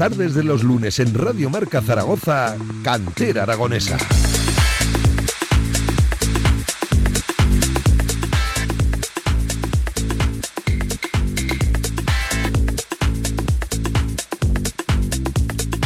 tardes de los lunes en Radio Marca Zaragoza, Cantera Aragonesa.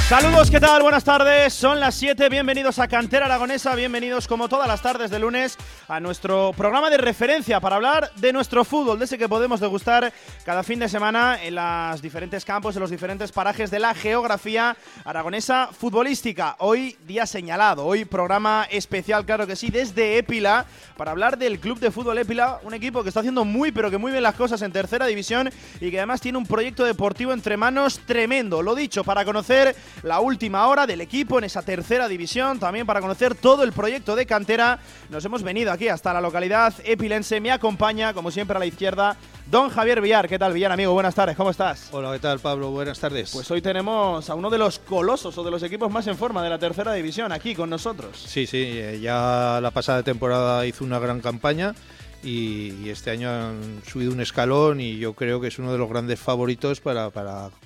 Saludos, ¿qué tal? Buenas tardes. Son las 7. Bienvenidos a Cantera Aragonesa. Bienvenidos, como todas las tardes de lunes, a nuestro programa de referencia para hablar de nuestro fútbol, de ese que podemos degustar cada fin de semana en los diferentes campos, en los diferentes parajes de la geografía aragonesa futbolística. Hoy, día señalado. Hoy, programa especial, claro que sí, desde Épila, para hablar del Club de Fútbol Épila, un equipo que está haciendo muy, pero que muy bien las cosas en tercera división y que además tiene un proyecto deportivo entre manos tremendo. Lo dicho, para conocer la última hora del equipo en esa tercera división. También para conocer todo el proyecto de cantera, nos hemos venido aquí hasta la localidad epilense. Me acompaña, como siempre, a la izquierda, don Javier Villar. ¿Qué tal, Villar, amigo? Buenas tardes, ¿cómo estás? Hola, ¿qué tal, Pablo? Buenas tardes. Pues hoy tenemos a uno de los colosos o de los equipos más en forma de la tercera división aquí con nosotros. Sí, sí, eh, ya la pasada temporada hizo una gran campaña y, este año han subido un escalón y yo creo que es uno de los grandes favoritos para,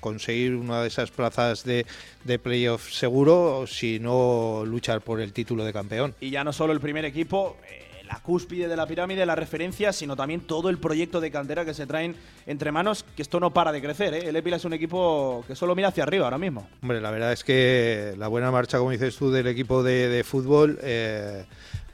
conseguir una de esas plazas de, de playoff seguro, si no luchar por el título de campeón. Y ya no solo el primer equipo. Eh, la cúspide de la pirámide, la referencia, sino también todo el proyecto de cantera que se traen entre manos, que esto no para de crecer. ¿eh? El Epila es un equipo que solo mira hacia arriba ahora mismo. Hombre, la verdad es que la buena marcha, como dices tú, del equipo de, fútbol eh,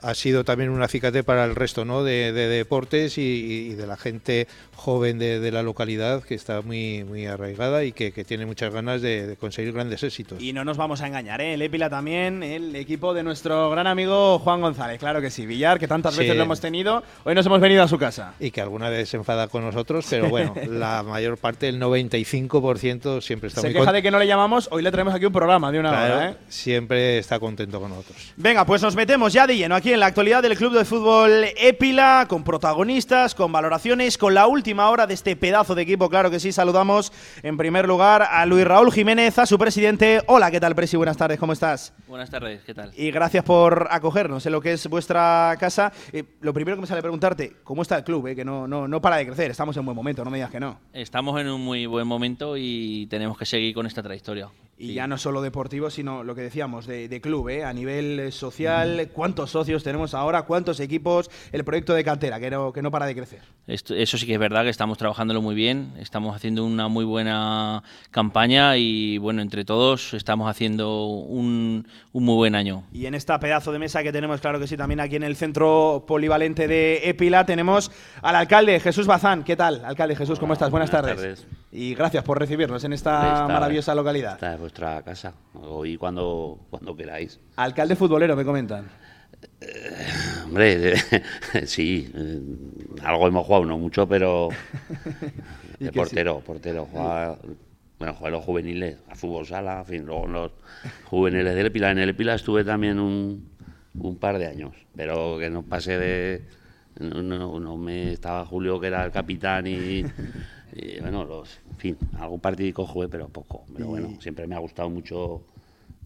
ha sido también un acicate para el resto ¿no? de, deportes y, de la gente joven de, la localidad que está muy, muy arraigada y que, tiene muchas ganas de, conseguir grandes éxitos. Y no nos vamos a engañar, ¿eh? el Épila también, el equipo de nuestro gran amigo Juan González, claro que sí, Villar, que tantas veces lo hemos tenido, hoy nos hemos venido a su casa. Y que alguna vez se enfada con nosotros, pero bueno, la mayor parte, el 95% siempre está se queja de que no le llamamos, hoy le traemos aquí un programa de una hora. ¿eh? Siempre está contento con nosotros. Venga, pues nos metemos ya de lleno aquí en la actualidad del Club de Fútbol Épila, con protagonistas, con valoraciones, con la última hora de este pedazo de equipo. Claro que sí, saludamos en primer lugar a Luis Raúl Jiménez, a su presidente. Hola, ¿qué tal, Presi? Buenas tardes, ¿cómo estás? Buenas tardes, ¿qué tal? Y gracias por acogernos en lo que es vuestra casa. Eh, lo primero que me sale preguntarte, ¿cómo está el club? Eh? Que no, no, no para de crecer, estamos en buen momento, no me digas que no. Estamos en un muy buen momento y tenemos que seguir con esta trayectoria. Y ya no solo deportivo, sino lo que decíamos, de, club, ¿eh? a nivel eh, social, cuántos socios tenemos ahora, cuántos equipos, el proyecto de cantera, que no, que no para de crecer. eso sí que es verdad que estamos trabajándolo muy bien, estamos haciendo una muy buena campaña y bueno, entre todos estamos haciendo un, un muy buen año. Y en esta pedazo de mesa que tenemos, claro que sí, también aquí en el centro polivalente de Epila tenemos al alcalde Jesús Bazán. ¿Qué tal, alcalde Jesús? ¿Cómo estás? Buenas, tardes. Y gracias por recibirnos en esta maravillosa localidad vuestra casa, hoy cuando, cuando queráis. Alcalde futbolero, me comentan. Eh, hombre, sí, eh, algo hemos jugado, no mucho, pero de portero, portero, bueno, jugué los juveniles, a fútbol sala, en fin, luego los juveniles del Epila. En el Epila estuve también un, un par de años, pero que no pasé de... No, no, me estaba Julio, que era el capitán, y, y bueno, los, en fin, algún partido jugué, pero poco. Pero bueno, siempre me ha gustado mucho,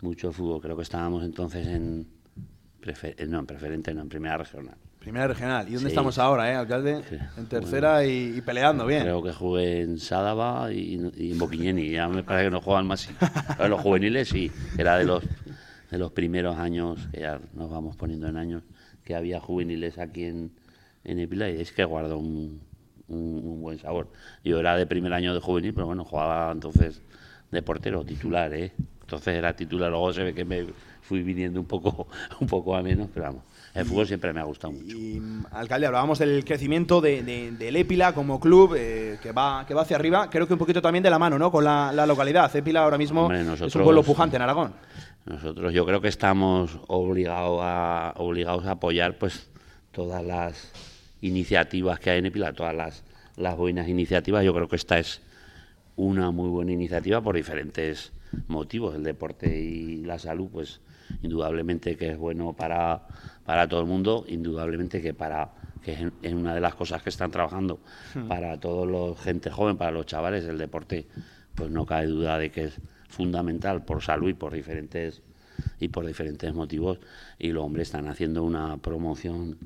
mucho el fútbol. Creo que estábamos entonces en, no, en preferente, no, en primera regional. Primera regional. ¿Y dónde estamos ahora, eh, alcalde? En tercera y, peleando bien. Creo que jugué en Sádava y, en Boquiñeni. Ya me parece que no juegan más. Pero los juveniles sí. Era de los, de los primeros años, que ya nos vamos poniendo en años, que había juveniles aquí en, en Epila y es que guardo un, un, buen sabor. Yo era de primer año de juvenil, pero bueno, jugaba entonces de portero, titular, ¿eh? Entonces era titular, luego se ve que me fui viniendo un poco, un poco a menos, pero vamos. El fútbol siempre me ha gustado mucho. Y, alcalde, hablábamos del crecimiento de, del Épila como club eh, que, va, que va hacia arriba. Creo que un poquito también de la mano ¿no? con la, localidad. Épila ahora mismo es un pueblo pujante en Aragón. Nosotros yo creo que estamos obligados a, obligados a apoyar pues todas las iniciativas que hay en Epila, todas las, las buenas iniciativas. Yo creo que esta es una muy buena iniciativa por diferentes motivos. El deporte y la salud, pues indudablemente que es bueno para, para todo el mundo, indudablemente que para que es una de las cosas que están trabajando hmm. para todos los gente joven, para los chavales, el deporte, pues no cabe duda de que es fundamental por salud y por diferentes y por diferentes motivos y los hombres están haciendo una promoción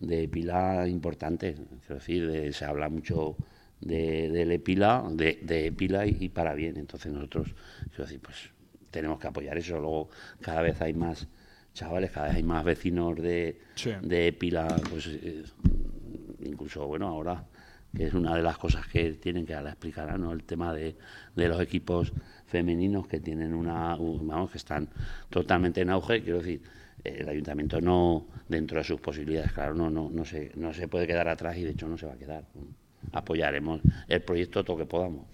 de pila importante. Es decir, se habla mucho de, del EPILA, de, de EPILA y, y para bien. Entonces nosotros, quiero decir, pues tenemos que apoyar eso. Luego cada vez hay más chavales, cada vez hay más vecinos de, Sí. de Pila, pues eh, incluso, bueno, ahora que es una de las cosas que tienen que explicar, ¿no? El tema de, de los equipos femeninos que tienen una, un- vamos, que están totalmente en auge, quiero decir, el ayuntamiento no, dentro de sus posibilidades, claro, no, no, no se, no se puede quedar atrás y de hecho no se va a quedar. Apoyaremos el proyecto todo lo que podamos.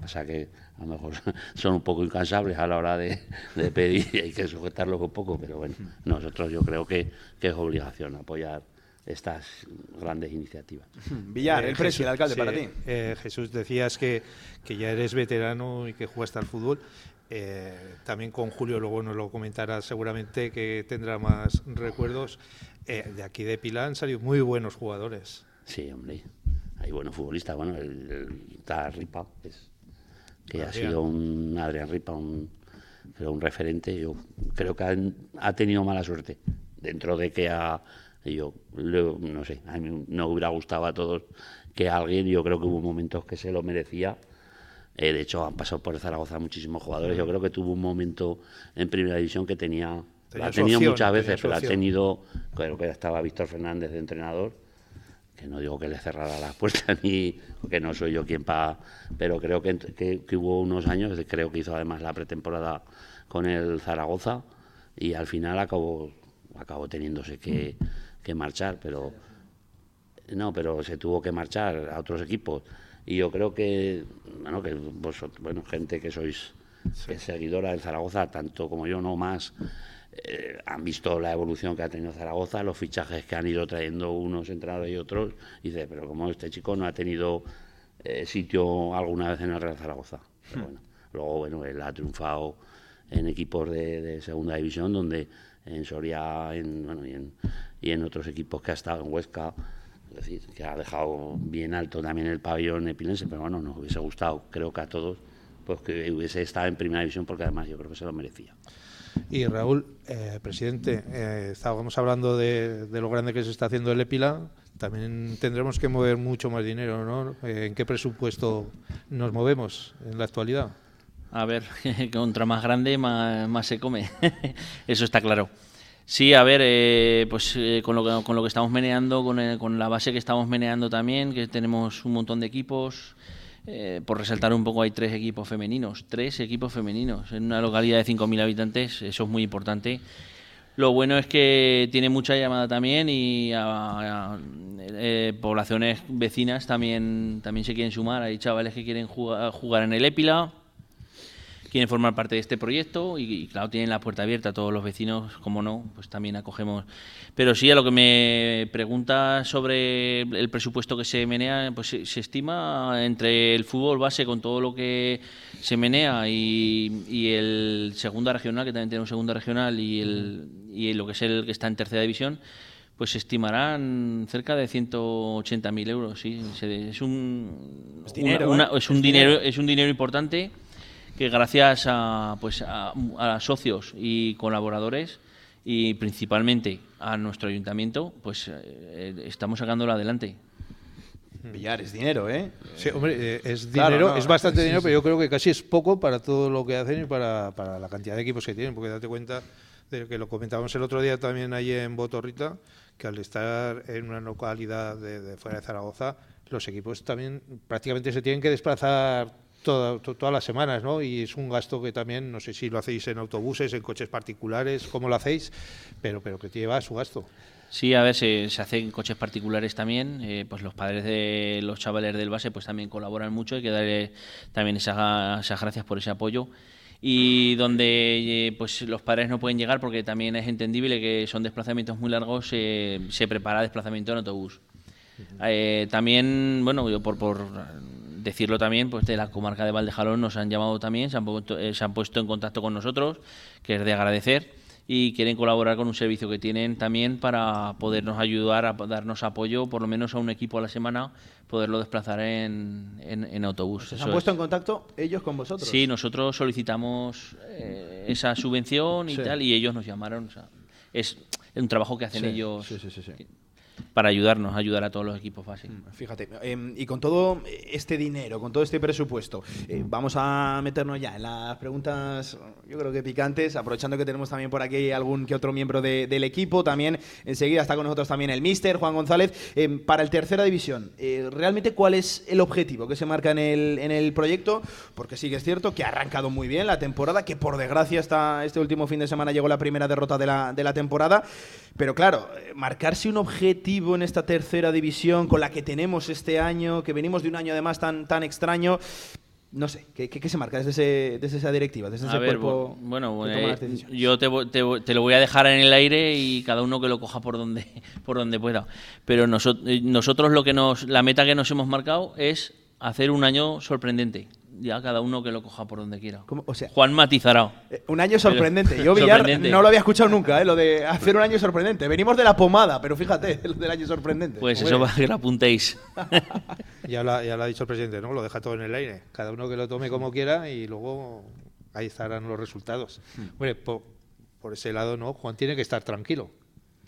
Pasa que a lo mejor son un poco incansables a la hora de, de pedir y hay que sujetarlos un poco, pero bueno, nosotros yo creo que, que es obligación apoyar estas grandes iniciativas. Villar, Eh, el precio, el alcalde, sí, para ti. eh, Jesús, decías que, que ya eres veterano y que jugaste al fútbol. Eh, también con Julio, luego nos lo comentará seguramente que tendrá más recuerdos. Eh, de aquí de Pilar han salido muy buenos jugadores. Sí, hombre, hay buenos futbolistas, bueno, el, el está Ripa, es, que ha sido un Adrián Ripa, un, creo un referente, yo creo que han- ha tenido mala suerte, dentro de que ha, yo, lo- no sé, a mí no hubiera gustado a todos que alguien, yo creo que hubo momentos que se lo merecía, Eh, de hecho, han pasado por Zaragoza muchísimos jugadores. Yo creo que tuvo un momento en primera división que tenía. Tenía ha tenido opción, muchas veces, pero ha tenido. Creo que estaba Víctor Fernández de entrenador. Que no digo que le cerrara las puertas, ni que no soy yo quien para. Pero creo que, que, que hubo unos años, creo que hizo además la pretemporada con el Zaragoza. Y al final acabó, acabó teniéndose que, que marchar. Pero no, pero se tuvo que marchar a otros equipos. Y yo creo que, bueno, que vosotros, bueno, gente que sois que es seguidora del Zaragoza, tanto como yo, no más, eh, han visto la evolución que ha tenido Zaragoza, los fichajes que han ido trayendo unos entrenadores y otros. Y dice, pero como este chico no ha tenido eh, sitio alguna vez en el Real Zaragoza. Pero bueno, luego, bueno, él ha triunfado en equipos de, de segunda división, donde en Soria en, bueno, y, en, y en otros equipos que ha estado en Huesca. Es decir, que ha dejado bien alto también el pabellón epilense, pero bueno, nos hubiese gustado, creo que a todos, pues que hubiese estado en primera división, porque además yo creo que se lo merecía. Y Raúl, eh, presidente, eh, estábamos hablando de, de lo grande que se está haciendo el EPILA. También tendremos que mover mucho más dinero, ¿no? Eh, ¿En qué presupuesto nos movemos en la actualidad? A ver, contra más grande, más, más se come. Eso está claro. Sí, a ver, eh, pues eh, con, lo que, con lo que estamos meneando, con, el- con la base que estamos meneando también, que tenemos un montón de equipos. eh, por resaltar un poco, hay tres equipos femeninos. Tres equipos femeninos en una localidad de 5.000 habitantes, eso es muy importante. Lo bueno es que tiene mucha llamada también y a- eh, poblaciones vecinas también, también se quieren sumar. Hay chavales que quieren jugar, jugar en el Épila, quieren formar parte de este proyecto y, y, claro, tienen la puerta abierta a todos los vecinos, como no, pues también acogemos. Pero sí, a lo que me pregunta sobre el presupuesto que se menea, pues se, se estima entre el fútbol base con todo lo que se menea y, y el segunda regional, que también tiene un segunda regional, y, el, y lo que es el que está en tercera división, pues se estimarán cerca de 180.000 euros, sí. Es un, Es dinero, una- ¿eh? es un dinero. es un dinero importante que gracias a, pues a, a socios y colaboradores y principalmente a nuestro ayuntamiento, pues eh, estamos sacándolo adelante. Villar, es dinero, ¿eh? Sí, hombre, eh, es Claro, dinero, no, es bastante sí, dinero, sí. pero yo creo que casi es poco para todo lo que hacen y para, para la cantidad de equipos que tienen, porque date cuenta de que lo comentábamos el otro día también allí en Botorrita, que al estar en una localidad de, de fuera de Zaragoza, los equipos también prácticamente se tienen que desplazar toda- to- todas las semanas, ¿no? Y es un gasto que también, no sé si lo hacéis en autobuses, en coches particulares, cómo lo hacéis, pero, pero que lleva su gasto. Sí, a ver, se, se hacen coches particulares también, eh, pues los padres de los chavales del base pues también colaboran mucho, hay que darle también esa- esas gracias por ese apoyo. Y donde eh, pues los padres no pueden llegar porque también es entendible que son desplazamientos muy largos, eh, se prepara desplazamiento en autobús. Eh, también, bueno, yo por, por decirlo también, pues de la comarca de Valdejalón nos han llamado también, se han, puesto, eh, se han puesto en contacto con nosotros, que es de agradecer, y quieren colaborar con un servicio que tienen también para podernos ayudar a darnos apoyo, por lo menos a un equipo a la semana, poderlo desplazar en, en, en autobús. ¿Se Eso han es. puesto en contacto ellos con vosotros? Sí, nosotros solicitamos eh, esa subvención y Sí. tal, y ellos nos llamaron. o sea, es un trabajo que hacen Sí, ellos. sí, sí, sí, sí. Para ayudarnos, ayudar a todos los equipos básicos. Mm, fíjate, em, y con todo este dinero, con todo este presupuesto, eh, vamos a meternos ya en las preguntas, yo creo que picantes, aprovechando que tenemos también por aquí algún que otro miembro del equipo, también enseguida está con nosotros también el Mister, Juan González. Em, para el tercera división, eh, ¿realmente cuál es el objetivo que se marca en el, en el proyecto? Porque sí que es cierto que ha arrancado muy bien la temporada, que por desgracia está, este último fin de semana llegó la primera derrota de la, de la temporada, pero claro, eh, marcarse un objetivo en esta tercera división con la que tenemos este año, que venimos de un año además tan, tan extraño. No sé, ¿qué, qué, se marca desde, desde, esa directiva, desde ese cuerpo? Bueno, eh, yo te, te, lo voy a dejar en el aire y cada uno que lo coja por donde, por donde pueda. Pero nosotros, eh, nosotros lo que nos, la meta que nos hemos marcado es hacer un año sorprendente ya cada uno que lo coja por donde quiera. O sea, Juan Matizarao. Eh, un año sorprendente. Yo Villar no lo había escuchado nunca, eh, lo de hacer un año sorprendente. Venimos de la pomada, pero fíjate, lo del año sorprendente. Pues eso va que lo apuntéis. ya, lo, ya lo ha dicho el presidente, ¿no? Lo deja todo en el aire. Cada uno que lo tome como quiera y luego ahí estarán los resultados. Hombre, por, por ese lado, ¿no? Juan tiene que estar tranquilo.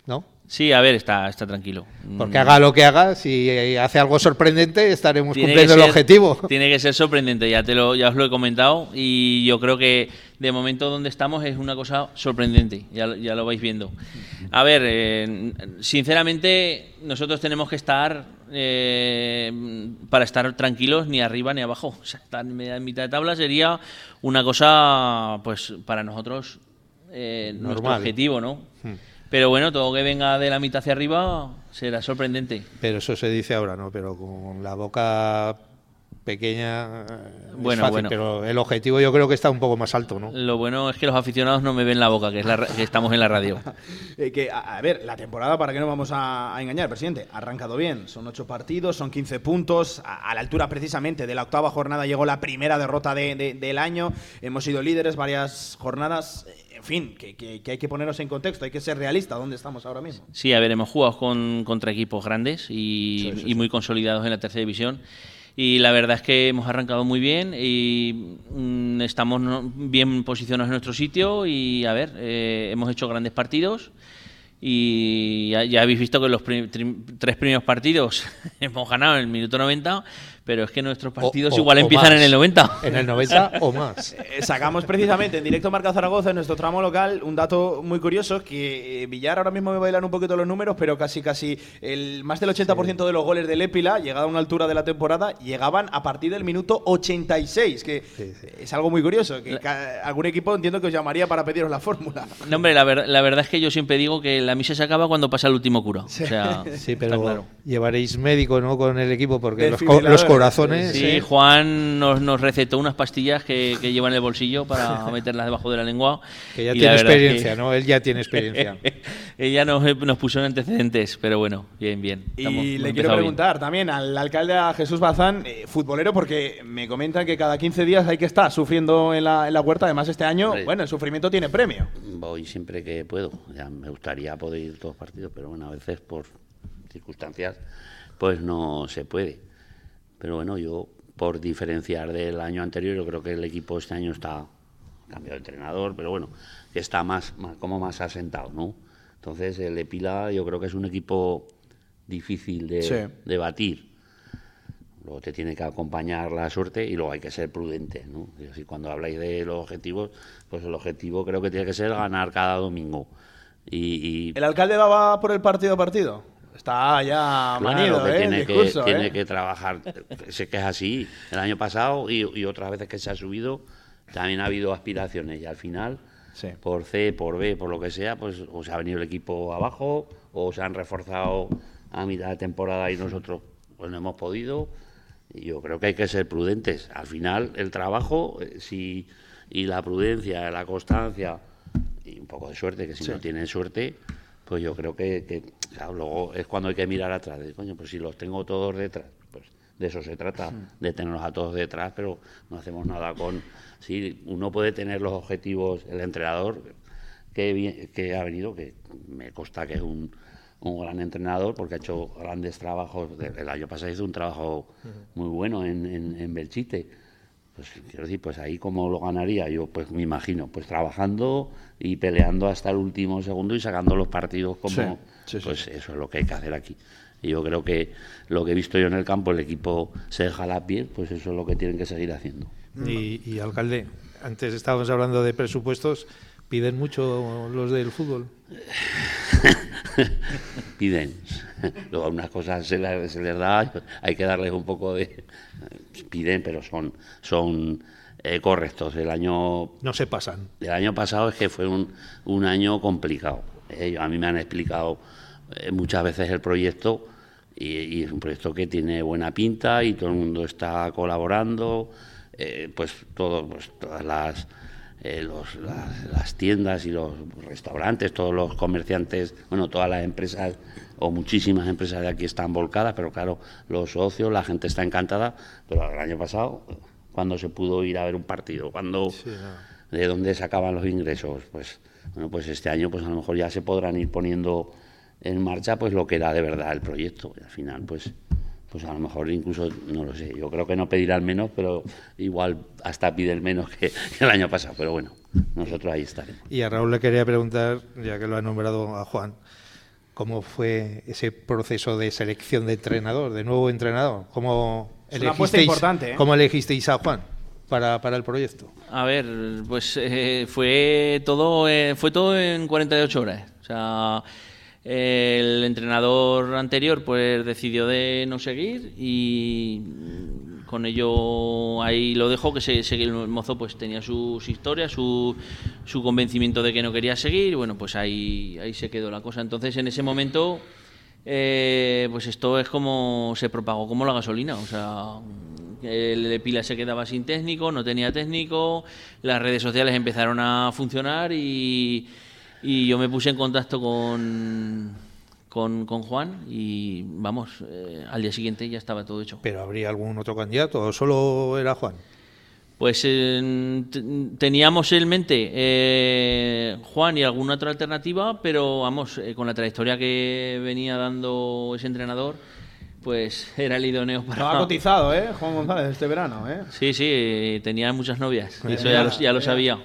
¿No? Sí, a ver, está, está tranquilo. Porque haga lo que haga, si hace algo sorprendente, estaremos cumpliendo el objetivo. Tiene que ser sorprendente, ya, te lo, ya os lo he comentado. Y yo creo que de momento donde estamos es una cosa sorprendente, ya, ya lo vais viendo. A ver, eh, sinceramente, nosotros tenemos que estar eh, para estar tranquilos ni arriba ni abajo. O sea, estar en mitad de tabla sería una cosa, pues, para nosotros, eh, nuestro objetivo, ¿no? Hmm. Pero bueno, todo que venga de la mitad hacia arriba será sorprendente. Pero eso se dice ahora, ¿no? Pero con la boca pequeña bueno, bueno. pero el objetivo yo creo que está un poco más alto, ¿no? Lo bueno es que los aficionados no me ven la boca, que, es la, que estamos en la radio. Eh, que, a, ver, la temporada, ¿para qué no vamos a, engañar, presidente? Ha arrancado bien, son ocho partidos, son 15 puntos, a, la altura precisamente de la octava jornada llegó la primera derrota del año, hemos sido líderes varias jornadas en fin, que, hay que ponernos en contexto, hay que ser realista dónde estamos ahora mismo. Sí, a ver, hemos jugado con, contra equipos grandes y, muy consolidados en la tercera división. Y la verdad es que hemos arrancado muy bien y mm, estamos bien posicionados en nuestro sitio y, a ver, eh, hemos hecho grandes partidos y ya, habéis visto que los tres primeros partidos hemos ganado en el minuto 90 pero es que nuestros partidos igual empiezan en el 90. En el 90 o más. Eh, sacamos precisamente en directo Marca Zaragoza, en nuestro tramo local, un dato muy curioso, que eh, Villar ahora mismo me bailan un poquito los números, pero casi casi el más del 80% de los goles del Épila, llegado a una altura de la temporada, llegaban a partir del minuto 86, que es algo muy curioso, que algún equipo entiendo que os llamaría para pediros la fórmula. No, hombre, la, la, verdad es que yo siempre digo que la misa se acaba cuando pasa el último curo. Sí, o sea, sí pero llevaréis médico ¿no? con el equipo, porque los, los corazones. Sí, ¿eh? Juan nos, nos, recetó unas pastillas que, que, lleva en el bolsillo para meterlas debajo de la lengua. Que ya tiene experiencia, ¿no? Él ya tiene experiencia. Ella nos, nos, puso en antecedentes, pero bueno, bien, bien. y le quiero preguntar también al alcalde a Jesús Bazán, eh, futbolero, porque me comentan que cada 15 días hay que estar sufriendo en la, en la huerta. Además, este año, bueno, el sufrimiento tiene premio. Voy siempre que puedo. Ya me gustaría poder ir todos los partidos, pero bueno, a veces por circunstancias, pues no se puede. Pero bueno, yo por diferenciar del año anterior, yo creo que el equipo este año está cambiado de entrenador, pero bueno, está más, como más asentado, ¿no? Entonces el Epila yo creo que es un equipo difícil de, batir. Luego te tiene que acompañar la suerte y luego hay que ser prudente, ¿no? Y cuando habláis de los objetivos, pues el objetivo creo que tiene que ser ganar cada domingo. Y, y... ¿El alcalde va por el partido a partido? Está ya manido, ¿eh? Tiene, que, tiene ¿eh? que trabajar. sé que es así. El año pasado y, otras veces que se ha subido, también ha habido aspiraciones y al final, por C, por B, por lo que sea, pues o se ha venido el equipo abajo o se han reforzado a mitad de temporada y nosotros pues no hemos podido. Yo creo que hay que ser prudentes. Al final, el trabajo eh, si, y la prudencia, la constancia y un poco de suerte, que si no tienen suerte, pues yo creo que, luego es cuando hay que mirar atrás. De, coño, pues si los tengo todos detrás, pues de eso se trata, de tenerlos a todos detrás, pero no hacemos nada con... Sí, uno puede tener los objetivos, el entrenador que, que ha venido, que me consta que es un, un gran entrenador porque ha hecho grandes trabajos. El año pasado hizo un trabajo muy bueno en, en, Belchite pues quiero decir, pues ahí cómo lo ganaría yo, pues me imagino, pues trabajando y peleando hasta el último segundo y sacando los partidos como, pues eso es lo que hay que hacer aquí. Y yo creo que lo que he visto yo en el campo, el equipo se deja la piel, pues eso es lo que tienen que seguir haciendo. Y, alcalde, antes estábamos hablando de presupuestos, ¿piden mucho los del fútbol? piden. Luego unas cosas se les, da, hay que darles un poco de... Piden, pero son, son eh, correctos. El año... No se pasan. El año pasado es que fue un, un año complicado. Eh, a mí me han explicado eh, muchas veces el proyecto y, es un proyecto que tiene buena pinta y todo el mundo está colaborando, eh, pues, todo, pues todas las, eh, las, tiendas y los restaurantes, todos los comerciantes, bueno, todas las empresas o muchísimas empresas de aquí están volcadas, pero claro, los socios, la gente está encantada, pero el año pasado, cuando se pudo ir a ver un partido, cuando de dónde sacaban los ingresos, pues bueno, pues este año pues a lo mejor ya se podrán ir poniendo en marcha pues lo que era de verdad el proyecto. Y al final, pues, pues a lo mejor incluso, no lo sé, yo creo que no pedirán menos, pero igual hasta piden menos que, el año pasado. Pero bueno, nosotros ahí estaremos. Y a Raúl le quería preguntar, ya que lo ha nombrado a Juan, ¿cómo fue ese proceso de selección de entrenador, de nuevo entrenador? ¿Cómo, elegisteis, importante, ¿eh? ¿cómo elegisteis a Juan? Para, para, el proyecto? A ver, pues eh, fue todo eh, fue todo en 48 horas. O sea, el entrenador anterior pues decidió de no seguir y con ello ahí lo dejó, que se, el mozo pues tenía sus historias, su, su convencimiento de que no quería seguir, bueno, pues ahí, ahí se quedó la cosa. Entonces en ese momento, eh, pues esto es como se propagó como la gasolina, o sea, el de pila se quedaba sin técnico, no tenía técnico, las redes sociales empezaron a funcionar y y yo me puse en contacto con, con, Juan y vamos, eh, al día siguiente ya estaba todo hecho. ¿Pero habría algún otro candidato o solo era Juan? Pues teníamos en mente eh, Juan y alguna otra alternativa, pero vamos, eh, con la trayectoria que venía dando ese entrenador, pues era el idóneo para... Estaba cotizado, ¿eh? Juan González, este verano, ¿eh? Sí, sí, tenía muchas novias, eso ya lo, ya lo sabía.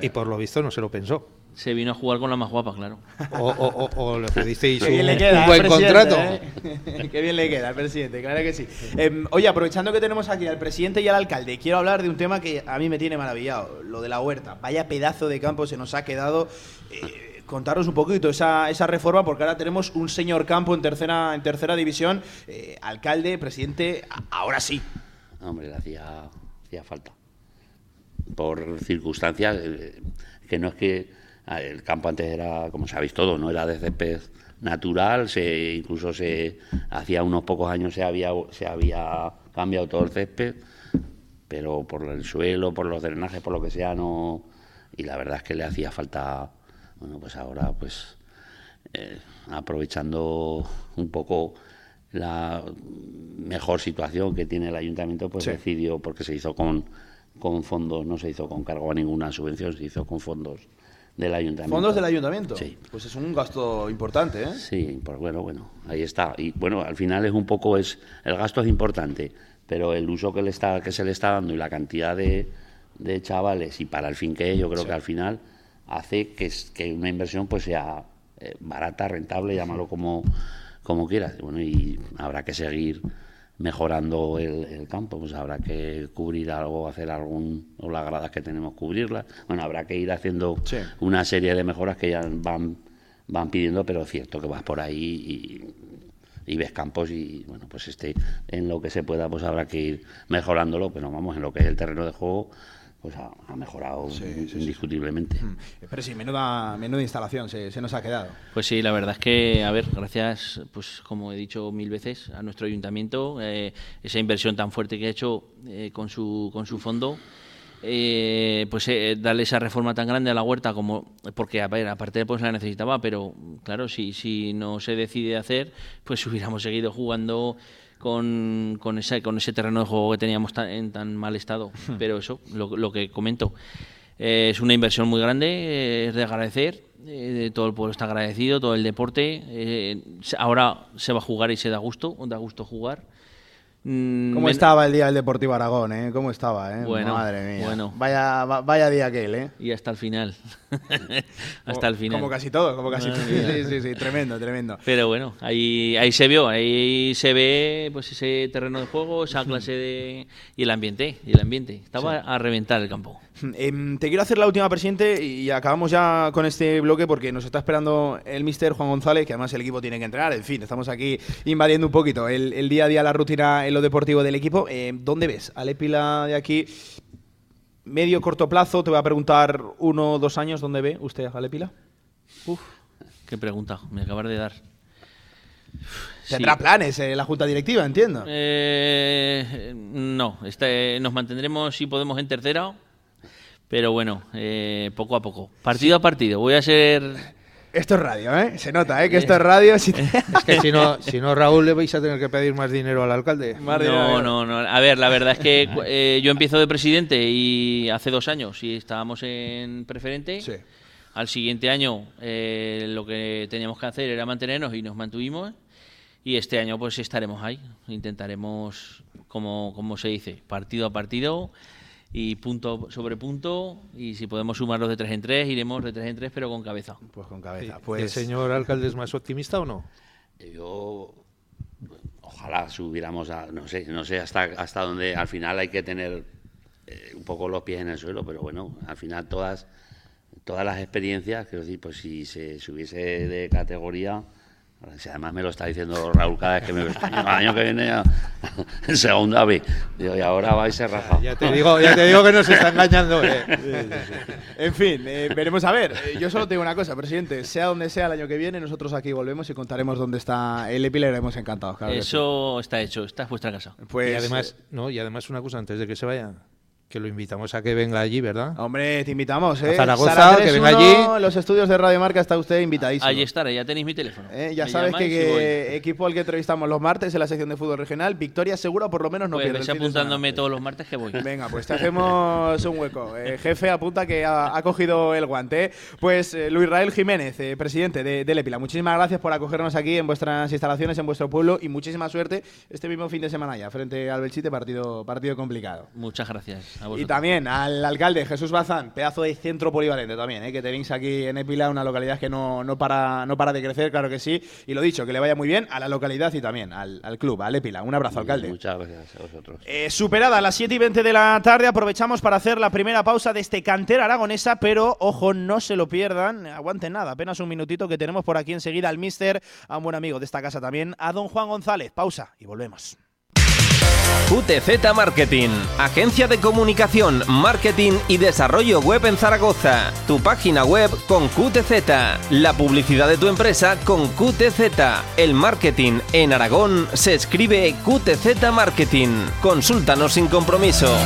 y, por lo visto no se lo pensó. Se vino a jugar con la más guapa, claro. O, o, le pedisteis un, buen contrato. ¿eh? Qué bien le queda al presidente, claro que sí. Em, oye, aprovechando que tenemos aquí al presidente y al alcalde, quiero hablar de un tema que a mí me tiene maravillado, lo de la huerta. Vaya pedazo de campo se nos ha quedado. Eh, contaros un poquito esa, esa reforma, porque ahora tenemos un señor campo en tercera, en tercera división. Eh, alcalde, presidente, ahora sí. Hombre, le hacía, hacía falta. Por circunstancias que no es que el campo antes era, como sabéis todos, no era de césped natural, se, incluso se hacía unos pocos años se había, se había cambiado todo el césped, pero por el suelo, por los drenajes, por lo que sea, no. Y la verdad es que le hacía falta, bueno, pues ahora, pues eh, aprovechando un poco la mejor situación que tiene el ayuntamiento, pues decidió, porque se hizo con, con fondos, no se hizo con cargo a ninguna subvención, se hizo con fondos del ayuntamiento. ¿Fondos del ayuntamiento? Sí. Pues es un gasto importante, ¿eh? Sí, bueno, bueno, ahí está. Y bueno, al final es un poco, es el gasto es importante, pero el uso que, le está, que se le está dando y la cantidad de, de chavales y para el fin que es, yo creo que al final hace que, que una inversión pues sea eh, barata, rentable, llámalo como, como quieras. Bueno, y habrá que seguir mejorando el, campo, pues habrá que cubrir algo, hacer algún, o las gradas que tenemos, cubrirlas. Bueno, habrá que ir haciendo una serie de mejoras que ya van, van pidiendo, pero es cierto que vas por ahí y, ves campos y, bueno, pues este, en lo que se pueda, pues habrá que ir mejorándolo, pero vamos, en lo que es el terreno de juego, pues ha, mejorado indiscutiblemente. Mm. Pero sí, menuda, menuda instalación se, nos ha quedado. Pues sí, la verdad es que, a ver, gracias, pues como he dicho mil veces, a nuestro ayuntamiento, eh, esa inversión tan fuerte que ha hecho eh, con, su, con su fondo. Eh, pues darle esa reforma tan grande a la huerta como porque a ver aparte pues la necesitaba pero claro si si no se decide hacer pues hubiéramos seguido jugando con, con, ese, con ese terreno de juego que teníamos en tan mal estado. Hmm. Pero eso, lo, que comento, eh, es una inversión muy grande, eh, es de agradecer, eh, todo el pueblo está agradecido, todo el deporte. ahora se va a jugar y se da gusto, da gusto jugar. Mm, ¿Cómo men- estaba el día del Deportivo Aragón, eh? ¿Cómo estaba, eh? Bueno, Madre mía. bueno. Vaya, va- vaya día aquel, eh. Y hasta el final. hasta el final. Como casi todo, como casi todo. Madre mía. Sí, sí, sí, tremendo, tremendo. Pero bueno, ahí, ahí se vio, ahí se ve pues ese terreno de juego, esa clase de... y el ambiente, y el ambiente. Estaba a reventar el campo. Em, te quiero hacer la última, presidente, y acabamos ya con este bloque porque nos está esperando el mister Juan González, que además el equipo tiene que entrenar. En fin, estamos aquí invadiendo un poquito el, el día a día, la rutina en lo deportivo del equipo. Em, ¿Dónde ves al Épila de aquí? Medio corto plazo, te voy a preguntar uno o dos años, ¿dónde ve usted al Épila? Uf, qué pregunta, me acabas de dar. Sí. Tendrá planes eh, la junta directiva, entiendo. Eh, no, este, nos mantendremos si podemos en tercera, pero bueno, eh, poco a poco, partido a partido. Voy a ser... Esto es radio, ¿eh? Se nota, ¿eh? Que esto es radio. si te- Es que si no, si no, Raúl, le vais a tener que pedir más dinero al alcalde. No, no, no. A ver, la verdad es que eh, yo empiezo de presidente y hace dos años y estábamos en preferente. Sí. Al siguiente año eh, lo que teníamos que hacer era mantenernos y nos mantuvimos. Y este año pues estaremos ahí. Intentaremos, como, como se dice, partido a partido y punto sobre punto. Y si podemos sumarlos de tres en tres, iremos de tres en tres, pero con cabeza. Pues con cabeza. ¿El Pues señor alcalde es más optimista o no? Yo ojalá subiéramos a no sé, no sé hasta hasta dónde al final hay que tener eh, un poco los pies en el suelo, pero bueno, al final todas todas las experiencias, quiero decir, pues si se subiese de categoría si además me lo está diciendo Raúl cada vez que me ve el año que viene a, en segunda B. Digo, y ahora va y se raja. Ya te digo, ya te digo que nos está engañando. eh. En fin, eh, veremos a ver. Eh, yo solo te digo una cosa, presidente. Sea donde sea el año que viene, nosotros aquí volvemos y contaremos dónde está el EPI. Le haremos encantados. Claro que Eso está hecho, está en vuestra casa. Pues, y además, no, y además una cosa antes de que se vaya, que lo invitamos a que venga allí, ¿verdad? Hombre, te invitamos, ¿eh? A Zaragoza, que 3-1, venga allí. Los estudios de Radio Marca está usted invitadísimo. Allí estaré, ya tenéis mi teléfono. Eh, ya Me sabes que, equipo al que entrevistamos los martes en la sección de fútbol regional, victoria segura, por lo menos no Pues pierde. ves apuntándome todos los martes que voy. Venga, pues te hacemos un hueco. Eh, jefe apunta que ha, ha cogido el guante. Pues eh, Luis Rael Jiménez, eh, presidente de, de Lepila, muchísimas gracias por acogernos aquí en vuestras instalaciones, en vuestro pueblo y muchísima suerte este mismo fin de semana ya, frente al Belchite, partido, partido complicado. Muchas gracias Y también al alcalde Jesús Bazán, pedazo de centro polivalente también, ¿eh? que tenéis aquí en Épila, una localidad que no, no, para, no para de crecer, claro que sí. Y lo dicho, que le vaya muy bien a la localidad y también al, al club, al Épila. Un abrazo, alcalde. Muchas gracias a vosotros. Eh, superada las 7 y 20 de la tarde, aprovechamos para hacer la primera pausa de este cantera aragonesa, pero ojo, no se lo pierdan, aguanten nada, apenas un minutito que tenemos por aquí enseguida al mister, a un buen amigo de esta casa también, a don Juan González. Pausa y volvemos. QTZ Marketing, agencia de comunicación, marketing y desarrollo web en Zaragoza. Tu página web con QTZ, la publicidad de tu empresa con QTZ. El marketing en Aragón se escribe QTZ Marketing. Consúltanos sin compromiso.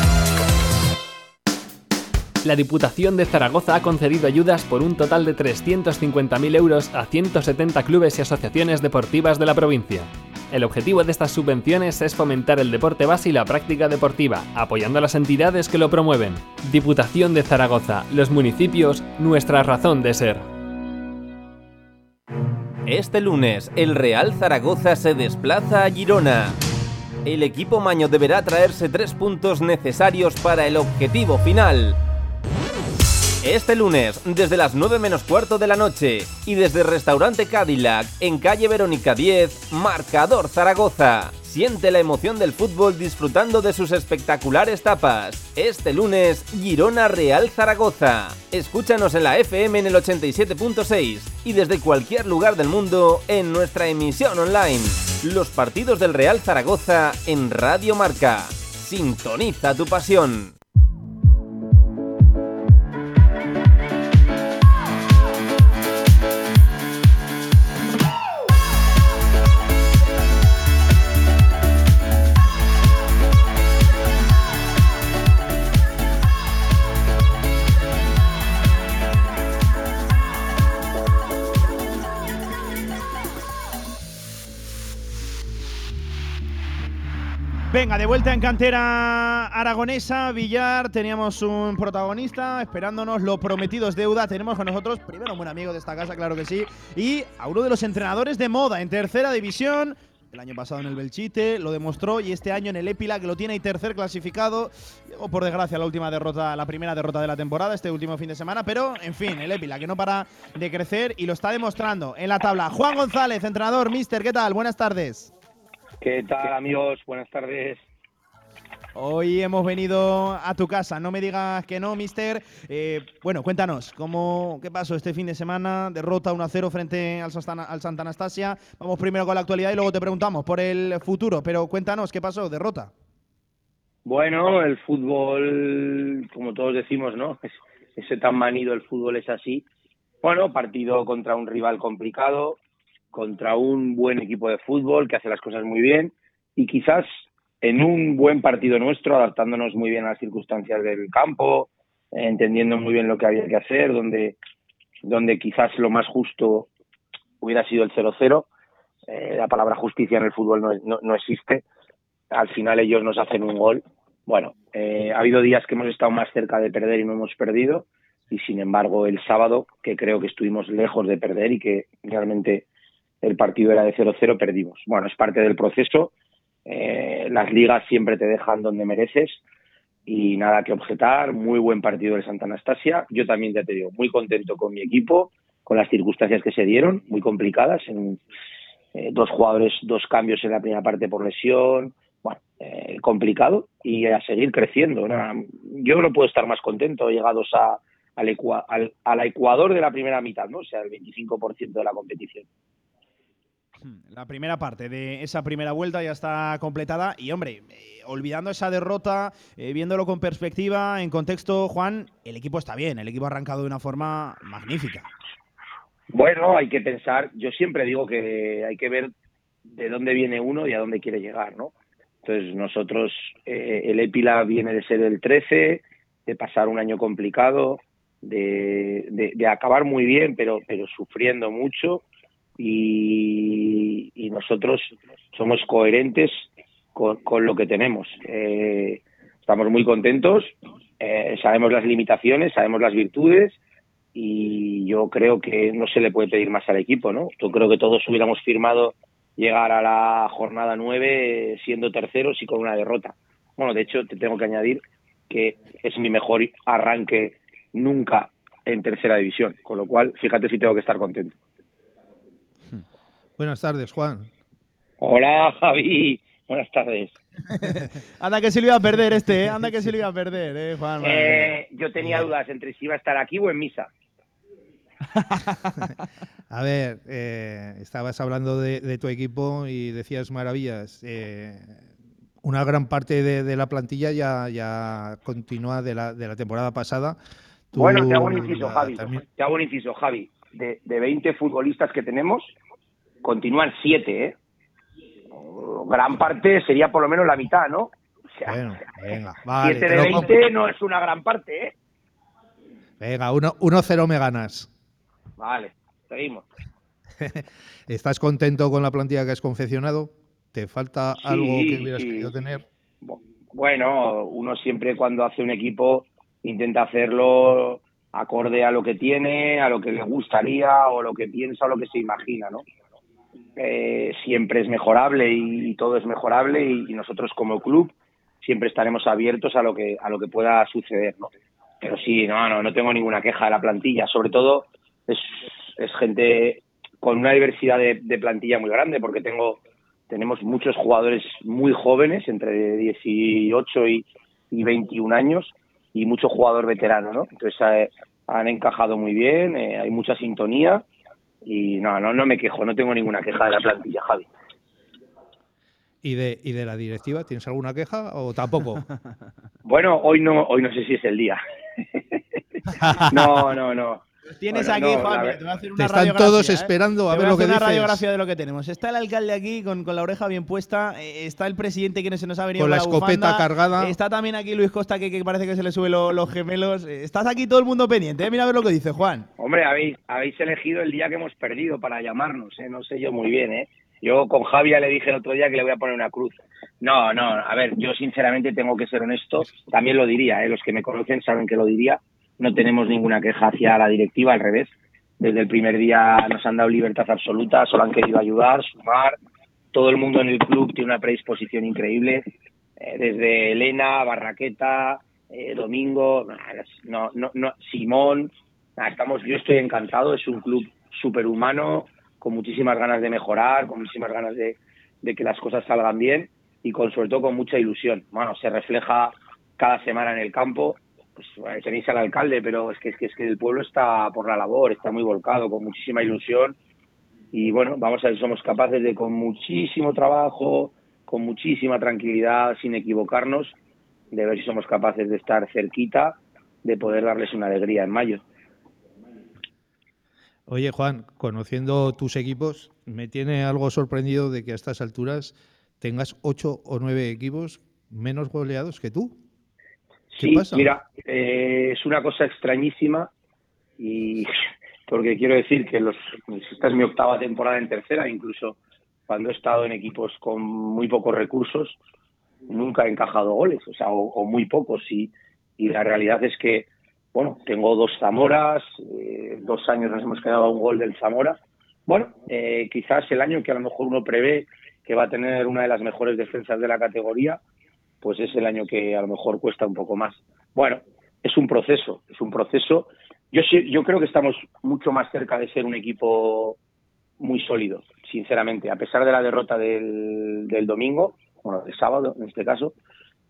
La Diputación de Zaragoza ha concedido ayudas por un total de 350.000 euros a 170 clubes y asociaciones deportivas de la provincia. El objetivo de estas subvenciones es fomentar el deporte base y la práctica deportiva, apoyando a las entidades que lo promueven. Diputación de Zaragoza, los municipios, nuestra razón de ser. Este lunes, el Real Zaragoza se desplaza a Girona. El equipo maño deberá traerse tres puntos necesarios para el objetivo final. Este lunes, desde las 9 menos cuarto de la noche y desde Restaurante Cadillac, en calle Verónica 10, Marcador Zaragoza. Siente la emoción del fútbol disfrutando de sus espectaculares tapas. Este lunes, Girona Real Zaragoza. Escúchanos en la FM en el 87.6 y desde cualquier lugar del mundo en nuestra emisión online. Los partidos del Real Zaragoza en Radio Marca. Sintoniza tu pasión. Venga, de vuelta en cantera aragonesa, Villar, teníamos un protagonista esperándonos, lo prometido es deuda, tenemos con nosotros primero un buen amigo de esta casa, claro que sí, y a uno de los entrenadores de moda en tercera división, El año pasado en el Belchite lo demostró y este año en el Épila que lo tiene y tercer clasificado. Llegó por desgracia la última derrota, la primera derrota de la temporada, este último fin de semana, pero en fin, el Épila que no para de crecer y lo está demostrando en la tabla. Juan González, entrenador, mister, ¿qué tal? Buenas tardes. ¿Qué tal amigos? Buenas tardes. Hoy hemos venido a tu casa, no me digas que no, mister. Eh, bueno, cuéntanos, ¿cómo, ¿qué pasó este fin de semana? Derrota 1-0 frente al, al Santa Anastasia. Vamos primero con la actualidad y luego te preguntamos por el futuro, pero cuéntanos, ¿qué pasó? Derrota. Bueno, el fútbol, como todos decimos, ¿no? Ese tan manido el fútbol es así. Bueno, partido contra un rival complicado, contra un buen equipo de fútbol que hace las cosas muy bien y quizás en un buen partido nuestro, adaptándonos muy bien a las circunstancias del campo, entendiendo muy bien lo que había que hacer, donde, donde quizás lo más justo hubiera sido el 0-0. Eh, la palabra justicia en el fútbol no, no, existe. Al final ellos nos hacen un gol. Bueno, eh, ha habido días que hemos estado más cerca de perder y no hemos perdido. Y sin embargo, el sábado, que creo que estuvimos lejos de perder y que realmente el partido era de 0-0, perdimos. Bueno, es parte del proceso eh, las ligas siempre te dejan donde mereces y nada que objetar. Muy buen partido de Santa Anastasia. Yo también ya te digo, muy contento con mi equipo, con las circunstancias que se dieron, muy complicadas. Eh, dos jugadores, dos cambios en la primera parte por lesión. Bueno, eh, complicado y a seguir creciendo. Yo no puedo estar más contento llegados a, al, al, al Ecuador de la primera mitad, ¿no? o sea, el 25% de la competición. La primera parte de esa primera vuelta ya está completada y, hombre, eh, olvidando esa derrota, eh, viéndolo con perspectiva, en contexto, Juan, el equipo está bien, el equipo ha arrancado de una forma magnífica. Bueno, hay que pensar, yo siempre digo que hay que ver de dónde viene uno y a dónde quiere llegar, ¿no? Entonces nosotros, eh, el Epila viene de ser el 13, de pasar un año complicado, de, de acabar muy bien, pero, pero sufriendo mucho y, nosotros somos coherentes con, lo que tenemos. Eh, estamos muy contentos, eh, sabemos las limitaciones, sabemos las virtudes y yo creo que no se le puede pedir más al equipo, ¿no? Yo creo que todos hubiéramos firmado llegar a la jornada 9 siendo terceros y con una derrota. Bueno, de hecho, te tengo que añadir que es mi mejor arranque nunca en tercera división, con lo cual, fíjate si tengo que estar contento. Buenas tardes, Juan. Hola, Javi. Buenas tardes. Anda que se lo iba a perder este, ¿eh? Anda que se lo iba a perder, ¿eh, Juan? Eh, yo tenía dudas entre si iba a estar aquí o en misa. a ver, eh, estabas hablando de, tu equipo y decías maravillas. Eh, una gran parte de, la plantilla ya, ya continúa de la, de la temporada pasada. bueno, te hago un inciso, Javi. Te hago un inciso, Javi. De, de 20 futbolistas que tenemos, continúan siete, ¿eh? Gran parte sería por lo menos la mitad, ¿no? O sea, bueno, venga, vale, siete de 20 no es una gran parte, ¿eh? Venga, 1-0 me ganas. Vale, seguimos. ¿Estás contento con la plantilla que has confeccionado? ¿Te falta algo que hubieras querido tener? Bueno, uno siempre cuando hace un equipo intenta hacerlo acorde a lo que tiene, a lo que le gustaría o lo que piensa o lo que se imagina, ¿no? Eh, siempre es mejorable y, todo es mejorable y, nosotros como club siempre estaremos abiertos a lo que a lo que pueda suceder, ¿no? Pero sí, no, no, no tengo ninguna queja de la plantilla. Sobre todo es, es gente con una diversidad de, plantilla muy grande porque tengo tenemos muchos jugadores muy jóvenes, entre 18 y, y 21 años, y mucho jugador veterano, ¿no? Entonces eh, han encajado muy bien, eh, hay mucha sintonía y no, no, no me quejo, no tengo ninguna queja de la plantilla, Javi. ¿Y de, ¿Y de la directiva tienes alguna queja o tampoco? bueno, hoy no, hoy no sé si es el día. no, no, no. Tienes aquí, Juan, te voy a hacer una Están todos ¿eh? esperando a ver lo que una radiografía de lo que tenemos. Está el alcalde aquí con, con la oreja bien puesta. Eh, está el presidente que no se nos ha venido con la, escopeta cargada. Está también aquí Luis Costa que, parece que se le sube los gemelos. Eh, estás aquí todo el mundo pendiente. Mira a ver lo que dice Juan. Hombre, habéis, habéis elegido el día que hemos perdido para llamarnos. No sé yo muy bien. ¿eh? Yo con Javier le dije el otro día que le voy a poner una cruz. No, no, a ver, yo sinceramente tengo que ser honesto. También lo diría, ¿eh? los que me conocen saben que lo diría. No tenemos ninguna queja hacia la directiva, al revés desde el primer día nos han dado libertad absoluta, solo han querido ayudar, sumar, todo el mundo en el club tiene una predisposición increíble, eh, desde Elena, Barraqueta, eh, Domingo, no, no, no, Simón, estamos, yo estoy encantado, es un club superhumano, con muchísimas ganas de mejorar, con muchísimas ganas de, de que las cosas salgan bien y con sobre todo con mucha ilusión. Bueno, se refleja cada semana en el campo. Pues tenéis al alcalde, pero es que, es que es que el pueblo está por la labor, está muy volcado, con muchísima ilusión. Y bueno, vamos a ver somos capaces de con muchísimo trabajo, con muchísima tranquilidad, sin equivocarnos, de ver si somos capaces de estar cerquita, de poder darles una alegría en mayo. Oye, Juan, conociendo tus equipos, me tiene algo sorprendido de que a estas alturas tengas ocho o nueve equipos menos goleados que tú. ¿Qué sí, mira, eh, es una cosa extrañísima y porque quiero decir que los, esta es mi octava temporada en tercera, incluso cuando he estado en equipos con muy pocos recursos, nunca he encajado goles, o sea, o, muy pocos, y, y la realidad es que bueno, tengo dos Zamoras, eh, dos años nos hemos quedado a un gol del Zamora. Bueno, eh, quizás el año que a lo mejor uno prevé que va a tener una de las mejores defensas de la categoría, pues es el año que a lo mejor cuesta un poco más. Bueno, es un proceso, es un proceso. Yo, yo creo que estamos mucho más cerca de ser un equipo muy sólido, sinceramente. A pesar de la derrota del, del domingo, bueno, del sábado en este caso,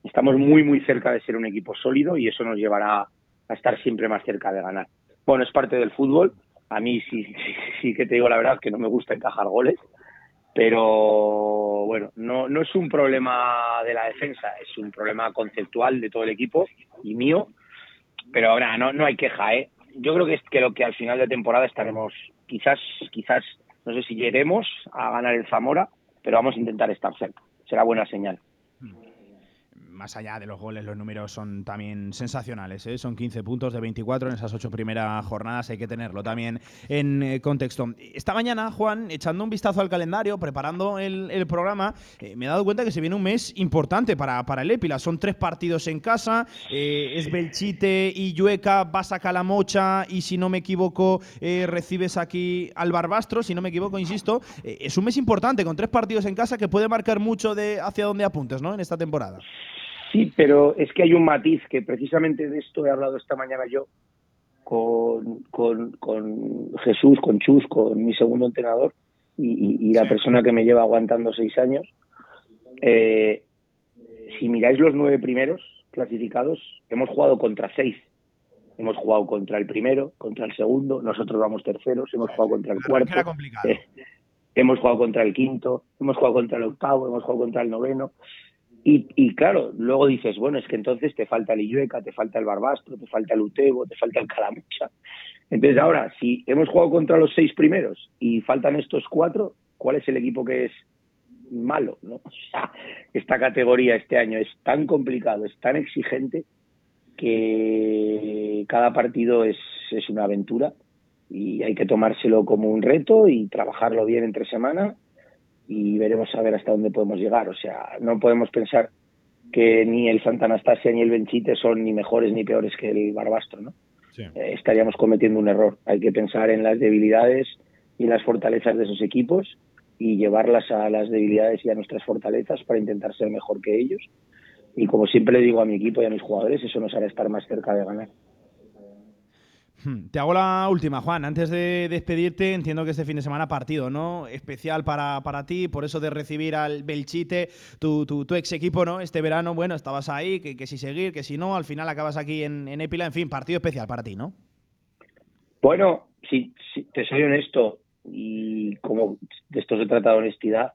estamos muy, muy cerca de ser un equipo sólido y eso nos llevará a estar siempre más cerca de ganar. Bueno, es parte del fútbol. A mí sí, sí, que te digo la verdad que no me gusta encajar goles, pero bueno, no, no es un problema de la defensa, es un problema conceptual de todo el equipo y mío. Pero ahora no, no hay queja, ¿eh? Yo creo que, es, que lo que al final de temporada estaremos, quizás, quizás, no sé si lleguemos a ganar el Zamora, pero vamos a intentar estar cerca. Será buena señal más allá de los goles, los números son también sensacionales. ¿eh? Son 15 puntos de 24 en esas ocho primeras jornadas, hay que tenerlo también en eh, contexto. Esta mañana, Juan, echando un vistazo al calendario, preparando el, programa, eh, me he dado cuenta que se viene un mes importante para, para el Épila. Son tres partidos en casa, es Belchite y Llueca, vas a Calamocha y si no me equivoco, recibes aquí al Barbastro, si no me equivoco, insisto. es un mes importante con tres partidos en casa que puede marcar mucho de hacia dónde apuntes ¿no? en esta temporada. Sí, pero es que hay un matiz que precisamente de esto he hablado esta mañana yo con, con, Jesús, con Chus, con mi segundo entrenador y, la persona que me lleva aguantando seis años. Eh, si miráis los nueve primeros clasificados, hemos jugado contra seis. Hemos jugado contra el primero, contra el segundo, nosotros vamos terceros, hemos jugado contra el cuarto. Eh, hemos jugado contra el quinto, hemos jugado contra el octavo, hemos jugado contra el noveno. Y, claro, luego dices, bueno, es que entonces te falta el Illueca, te falta el Barbastro, te falta el Utebo, te falta el Calamucha. Entonces ahora, si hemos jugado contra los seis primeros y faltan estos cuatro, ¿cuál es el equipo que es malo? ¿no? O sea, esta categoría este año es tan complicado, es tan exigente, que cada partido es, es una aventura y hay que tomárselo como un reto y trabajarlo bien entre semana y veremos a ver hasta dónde podemos llegar. O sea, no podemos pensar que ni el Santa Anastasia ni el Benchite son ni mejores ni peores que el Barbastro, ¿no? Eh, estaríamos cometiendo un error. Hay que pensar en las debilidades y las fortalezas de esos equipos y llevarlas a las debilidades y a nuestras fortalezas para intentar ser mejor que ellos. Y como siempre le digo a mi equipo y a mis jugadores, eso nos hará estar más cerca de ganar. Te hago la última, Juan. Antes de despedirte, entiendo que este fin de semana partido, ¿no? Especial para, para ti, por eso de recibir al Belchite, tu, tu, ex equipo, ¿no? Este verano, bueno, estabas ahí, que, si seguir, que si no, al final acabas aquí en, en Épila. En fin, partido especial para ti, ¿no? Bueno, si, te soy honesto, y como de esto se trata de honestidad,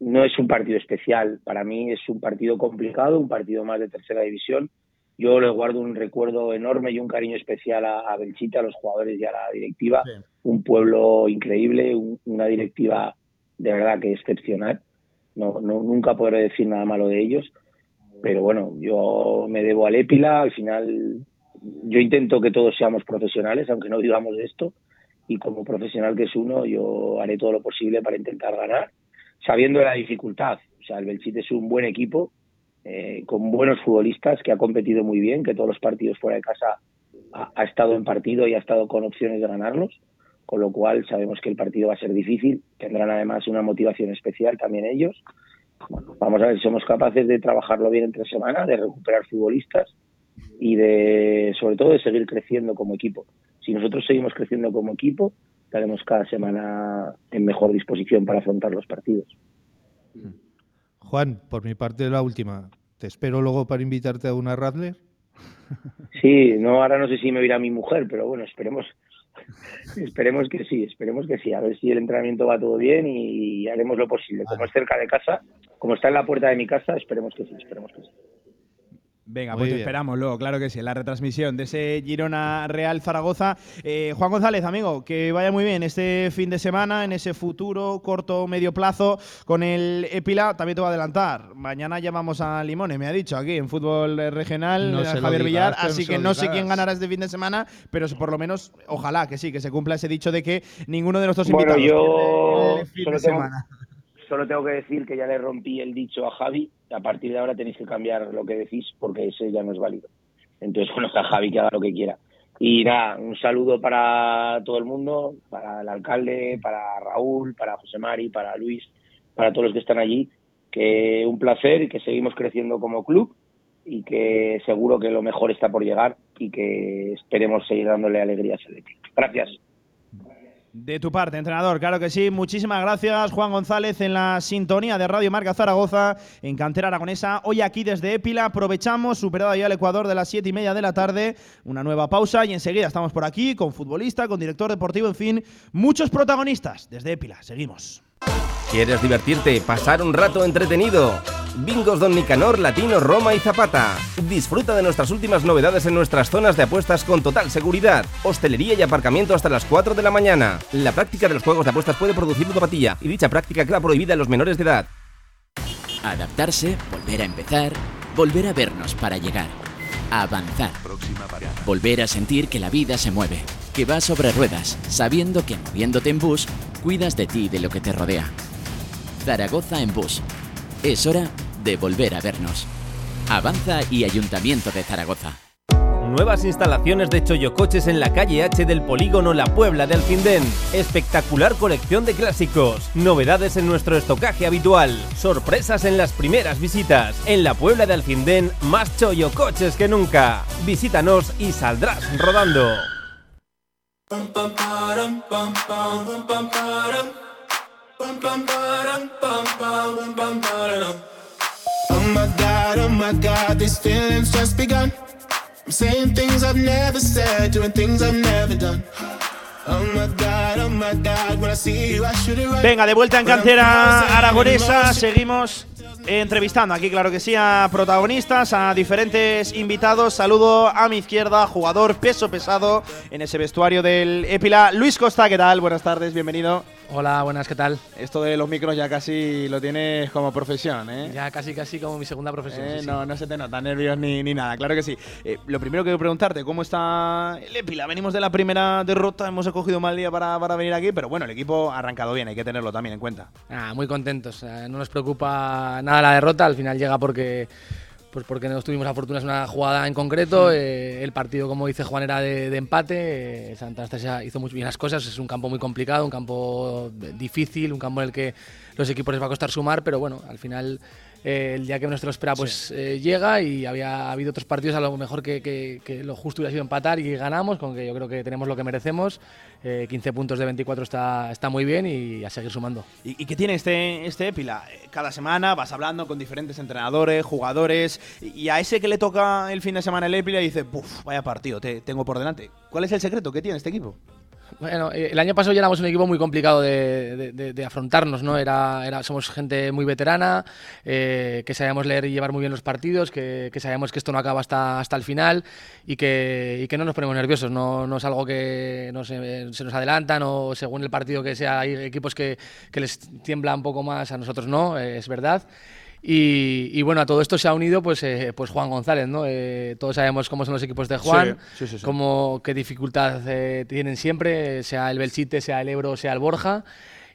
no es un partido especial. Para mí es un partido complicado, un partido más de tercera división yo le guardo un recuerdo enorme y un cariño especial a, Belchita, a los jugadores y a la directiva. Un pueblo increíble, una directiva de verdad que excepcional. No, no, nunca podré decir nada malo de ellos. Pero bueno, yo me debo al Épila. Al final, yo intento que todos seamos profesionales, aunque no digamos esto. Y como profesional que es uno, yo haré todo lo posible para intentar ganar, sabiendo la dificultad. O sea, el Belchite es un buen equipo eh, con buenos futbolistas, que ha competido muy bien, que todos los partidos fuera de casa ha, estado en partido y ha estado con opciones de ganarlos. con lo cual sabemos que el partido va a ser difícil, tendrán además una motivación especial también ellos. vamos a ver si somos capaces de trabajarlo bien entre semana, de recuperar futbolistas y de, sobre todo, de seguir creciendo como equipo. Si nosotros seguimos creciendo como equipo, estaremos cada semana en mejor disposición para afrontar los partidos. Juan, por mi parte la última. ¿Te espero luego para invitarte a una Radler? Sí, no, ahora no sé si me irá mi mujer, pero bueno, esperemos, esperemos que sí, esperemos que sí. A ver si el entrenamiento va todo bien y haremos lo posible. Como es cerca de casa, como está en la puerta de mi casa, esperemos que sí, esperemos que sí. Venga, pues te esperamos luego, claro que sí, la retransmisión de ese Girona Real Zaragoza. Eh, Juan González, amigo, que vaya muy bien este fin de semana, en ese futuro corto medio plazo con el Epila. También te voy a adelantar. Mañana llamamos a Limone, me ha dicho aquí en fútbol regional, no Javier Villar. Así que no sé quién ganará este fin de semana, pero por lo menos, ojalá que sí, que se cumpla ese dicho de que ninguno de nuestros bueno, invitados. Yo fin de semana solo tengo que decir que ya le rompí el dicho a Javi, a partir de ahora tenéis que cambiar lo que decís porque ese ya no es válido. Entonces, bueno, a Javi que haga lo que quiera. Y nada, un saludo para todo el mundo, para el alcalde, para Raúl, para José Mari, para Luis, para todos los que están allí. Que un placer y que seguimos creciendo como club y que seguro que lo mejor está por llegar y que esperemos seguir dándole alegrías al equipo. Gracias. De tu parte, entrenador, claro que sí. Muchísimas gracias, Juan González, en la sintonía de Radio Marca Zaragoza, en Cantera Aragonesa. Hoy aquí desde Épila aprovechamos, superado ya el Ecuador de las siete y media de la tarde, una nueva pausa y enseguida estamos por aquí con futbolista, con director deportivo, en fin, muchos protagonistas desde Épila. Seguimos. ¿Quieres divertirte, pasar un rato entretenido? Bingos Don Nicanor, Latino, Roma y Zapata. Disfruta de nuestras últimas novedades en nuestras zonas de apuestas con total seguridad. Hostelería y aparcamiento hasta las 4 de la mañana. La práctica de los juegos de apuestas puede producir ludopatía y dicha práctica queda prohibida a los menores de edad. Adaptarse, volver a empezar, volver a vernos para llegar. Avanzar. Volver a sentir que la vida se mueve, que va sobre ruedas, sabiendo que moviéndote en bus, cuidas de ti y de lo que te rodea. Zaragoza en bus. Es hora de volver a vernos. Avanza y Ayuntamiento de Zaragoza. Nuevas instalaciones de Choyocoches en la calle H del polígono La Puebla de Alfindén. Espectacular colección de clásicos. Novedades en nuestro estocaje habitual. Sorpresas en las primeras visitas. En la Puebla de Alfindén, más Choyocoches que nunca. Visítanos y saldrás rodando. Venga, de vuelta en cantera aragonesa, seguimos entrevistando aquí, claro que sí, a protagonistas, a diferentes invitados. Saludo a mi izquierda, jugador peso pesado en ese vestuario del Epila, Luis Costa, ¿qué tal? Buenas tardes, bienvenido. Hola, buenas, ¿qué tal? Esto de los micros ya casi lo tienes como profesión, ¿eh? Ya casi, casi como mi segunda profesión. Eh, no, no se te nota nervios ni, ni nada, claro que sí. Eh, lo primero que quiero preguntarte, ¿cómo está el Epila? Venimos de la primera derrota, hemos escogido mal día para, para, venir aquí, pero bueno, el equipo ha arrancado bien, hay que tenerlo también en cuenta. Ah, muy contentos, no nos preocupa nada la derrota, al final llega porque pues porque no tuvimos la fortuna, es una jugada en concreto. Eh, el partido, como dice Juan, era de, empate. Eh, Santa Anastasia hizo muy bien las cosas. Es un campo muy complicado, un campo difícil, un campo en el que los equipos les va a costar sumar, pero bueno, al final el día que nuestro espera pues eh, llega y había habido otros partidos a lo mejor que, lo justo hubiera sido empatar y ganamos, con que yo creo que tenemos lo que merecemos. 15 eh, puntos de 24 está, está muy bien y a seguir sumando. ¿Y, qué tiene este, este? Cada semana vas hablando con diferentes entrenadores, jugadores, y a ese que le toca el fin de semana el Épila dice, Puf, vaya partido, te tengo por delante. ¿Cuál es el secreto que tiene este equipo? Bueno, eh, el año pasado ya éramos un equipo muy complicado de, afrontarnos, ¿no? Era, era, somos gente muy veterana, eh, que sabíamos leer y llevar muy bien los partidos, que, sabíamos que esto no acaba hasta, hasta el final y que, que no nos ponemos nerviosos. No, es algo que no se, nos adelantan o según el partido que sea, hay equipos que, que les tiembla un poco más, a nosotros no, es verdad. Y, bueno, a todo esto se ha unido pues, eh, pues Juan González, ¿no? Eh, todos sabemos cómo son los equipos de Juan, cómo, qué dificultad eh, tienen siempre, sea el Belchite, sea el Ebro, sea el Borja.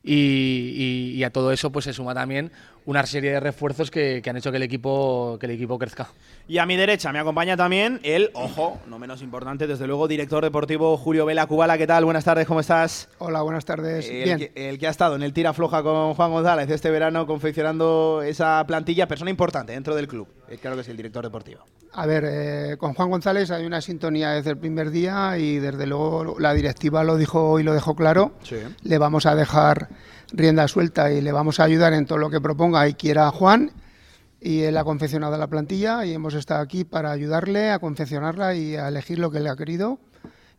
Y, a todo eso pues se suma también una serie de refuerzos que, que, han hecho que el equipo que el equipo crezca. Y a mi derecha me acompaña también el, ojo, no menos importante, desde luego, director deportivo Julio Vela Cubala. ¿Qué tal? Buenas tardes, ¿cómo estás? Hola, buenas tardes. El, Bien. Que, el que ha estado en el tira floja con Juan González este verano confeccionando esa plantilla, persona importante dentro del club. Eh, claro que es el director deportivo. A ver, eh, con Juan González hay una sintonía desde el primer día y desde luego la directiva lo dijo y lo dejó claro. Sí. Le vamos a dejar rienda suelta y le vamos a ayudar en todo lo que proponga y quiera Juan. Y él ha confeccionado la plantilla y hemos estado aquí para ayudarle a confeccionarla y a elegir lo que le ha querido.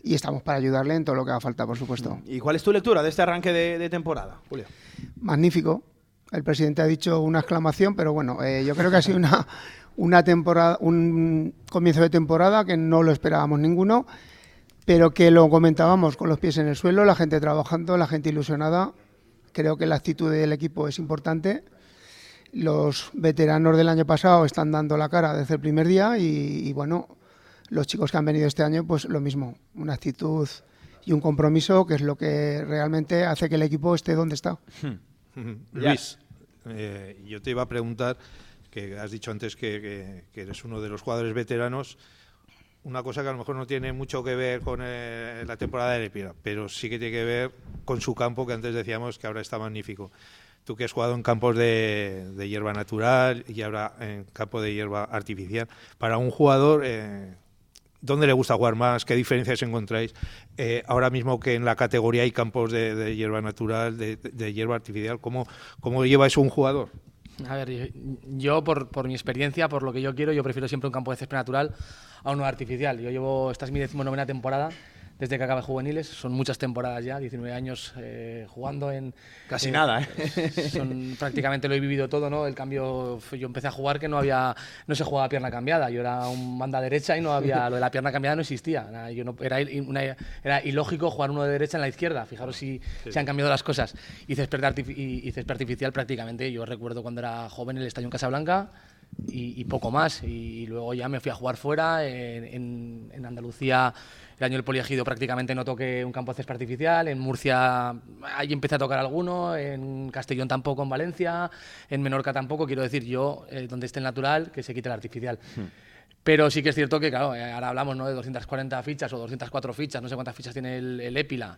Y estamos para ayudarle en todo lo que haga falta, por supuesto. ¿Y cuál es tu lectura de este arranque de, de temporada, Julio? Magnífico. El presidente ha dicho una exclamación, pero bueno, eh, yo creo que ha sido una, una temporada, un comienzo de temporada que no lo esperábamos ninguno, pero que lo comentábamos con los pies en el suelo, la gente trabajando, la gente ilusionada. Creo que la actitud del equipo es importante. Los veteranos del año pasado están dando la cara desde el primer día y, y bueno, los chicos que han venido este año, pues lo mismo, una actitud y un compromiso que es lo que realmente hace que el equipo esté donde está. Luis, eh, yo te iba a preguntar, que has dicho antes que, que, que, eres uno de los jugadores veteranos, una cosa que a lo mejor no tiene mucho que ver con eh, la temporada de Lepira, pero sí que tiene que ver con su campo, que antes decíamos que ahora está magnífico. Tú que has jugado en campos de, hierba natural y ahora en campo de hierba artificial, para un jugador... Eh, ¿Dónde le gusta jugar más? ¿Qué diferencias encontráis? Eh, ahora mismo que en la categoría hay campos de, de hierba natural, de, de, hierba artificial, ¿cómo, cómo lleva eso un jugador? A ver, yo por, por, mi experiencia, por lo que yo quiero, yo prefiero siempre un campo de césped natural a uno artificial. Yo llevo, esta es mi decimonovena temporada desde que acabé juveniles, son muchas temporadas ya, 19 años eh, jugando en... Casi eh, nada, ¿eh? Son, prácticamente lo he vivido todo, ¿no? El cambio, yo empecé a jugar que no había, no se jugaba pierna cambiada, yo era un banda derecha y no había, lo de la pierna cambiada no existía, era, yo no, era, una, era ilógico jugar uno de derecha en la izquierda, fijaros si sí. se han cambiado las cosas. Y césped, y, y césped artificial prácticamente, yo recuerdo cuando era joven el estadio en Casablanca, y, y, poco más. Y luego ya me fui a jugar fuera. En, en, en, Andalucía, el año del poliegido prácticamente no toqué un campo de césped artificial. En Murcia, ahí empecé a tocar alguno. En Castellón tampoco, en Valencia. En Menorca tampoco. Quiero decir, yo, eh, donde esté el natural, que se quite el artificial. Hmm. Pero sí que es cierto que, claro, eh, ahora hablamos ¿no? de 240 fichas o 204 fichas, no sé cuántas fichas tiene el, el Épila.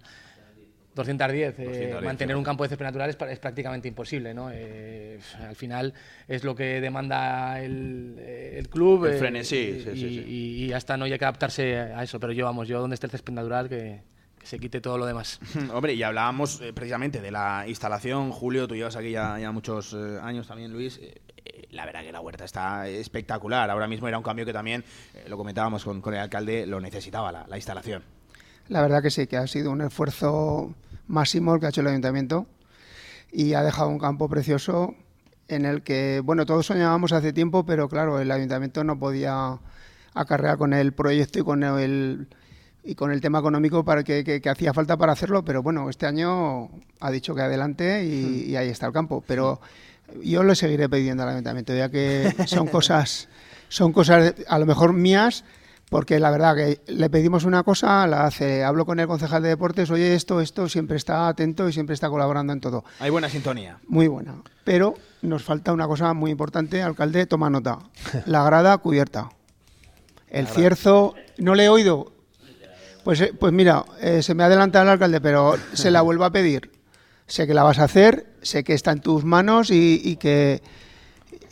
210. Eh, 210 mantener un campo de césped natural es, es prácticamente imposible. ¿no? Eh, al final es lo que demanda el, el club. El frenesí, eh, sí, y, sí, sí. y, y, hasta no hay que adaptarse a eso. Pero yo, vamos, yo donde esté el césped natural, que, que se quite todo lo demás. Hombre, y hablábamos eh, precisamente de la instalación. Julio, tú llevas aquí ya, ya muchos eh, años también, Luis eh, la verdad que la huerta está espectacular. Ahora mismo era un cambio que también, eh, lo comentábamos con, con, el alcalde, lo necesitaba la, la, instalación. La verdad que sí, que ha sido un esfuerzo máximo el que ha hecho el ayuntamiento y ha dejado un campo precioso en el que, bueno, todos soñábamos hace tiempo, pero claro, el ayuntamiento no podía acarrear con el proyecto y con el, y con el tema económico para que, que, que, hacía falta para hacerlo, pero bueno, este año ha dicho que adelante y, y ahí está el campo. Pero yo le seguiré pidiendo al ayuntamiento, ya que son cosas, son cosas a lo mejor mías, porque la verdad que le pedimos una cosa, la hace, hablo con el concejal de deportes, oye esto, esto, siempre está atento y siempre está colaborando en todo. Hay buena sintonía. Muy buena, pero nos falta una cosa muy importante, alcalde, toma nota, la grada cubierta. El cierzo, no le he oído, pues, eh, pues mira, eh, se me adelanta el alcalde, pero se la vuelvo a pedir. Sé que la vas a hacer, sé que está en tus manos y, y que,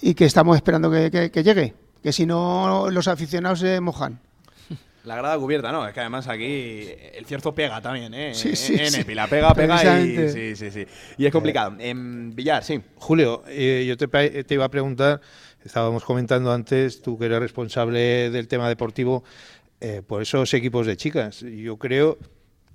y que estamos esperando que, que, que, llegue. Que si no, los aficionados se mojan. La grada cubierta, ¿no? Es que además aquí el cierzo pega también, ¿eh? Sí, sí, en sí. Epila, pega, pega y, sí, sí, sí. y es complicado. En Villar, sí. Julio, eh, yo te, te iba a preguntar, estábamos comentando antes, tú que eres responsable del tema deportivo, eh, por esos equipos de chicas. Yo creo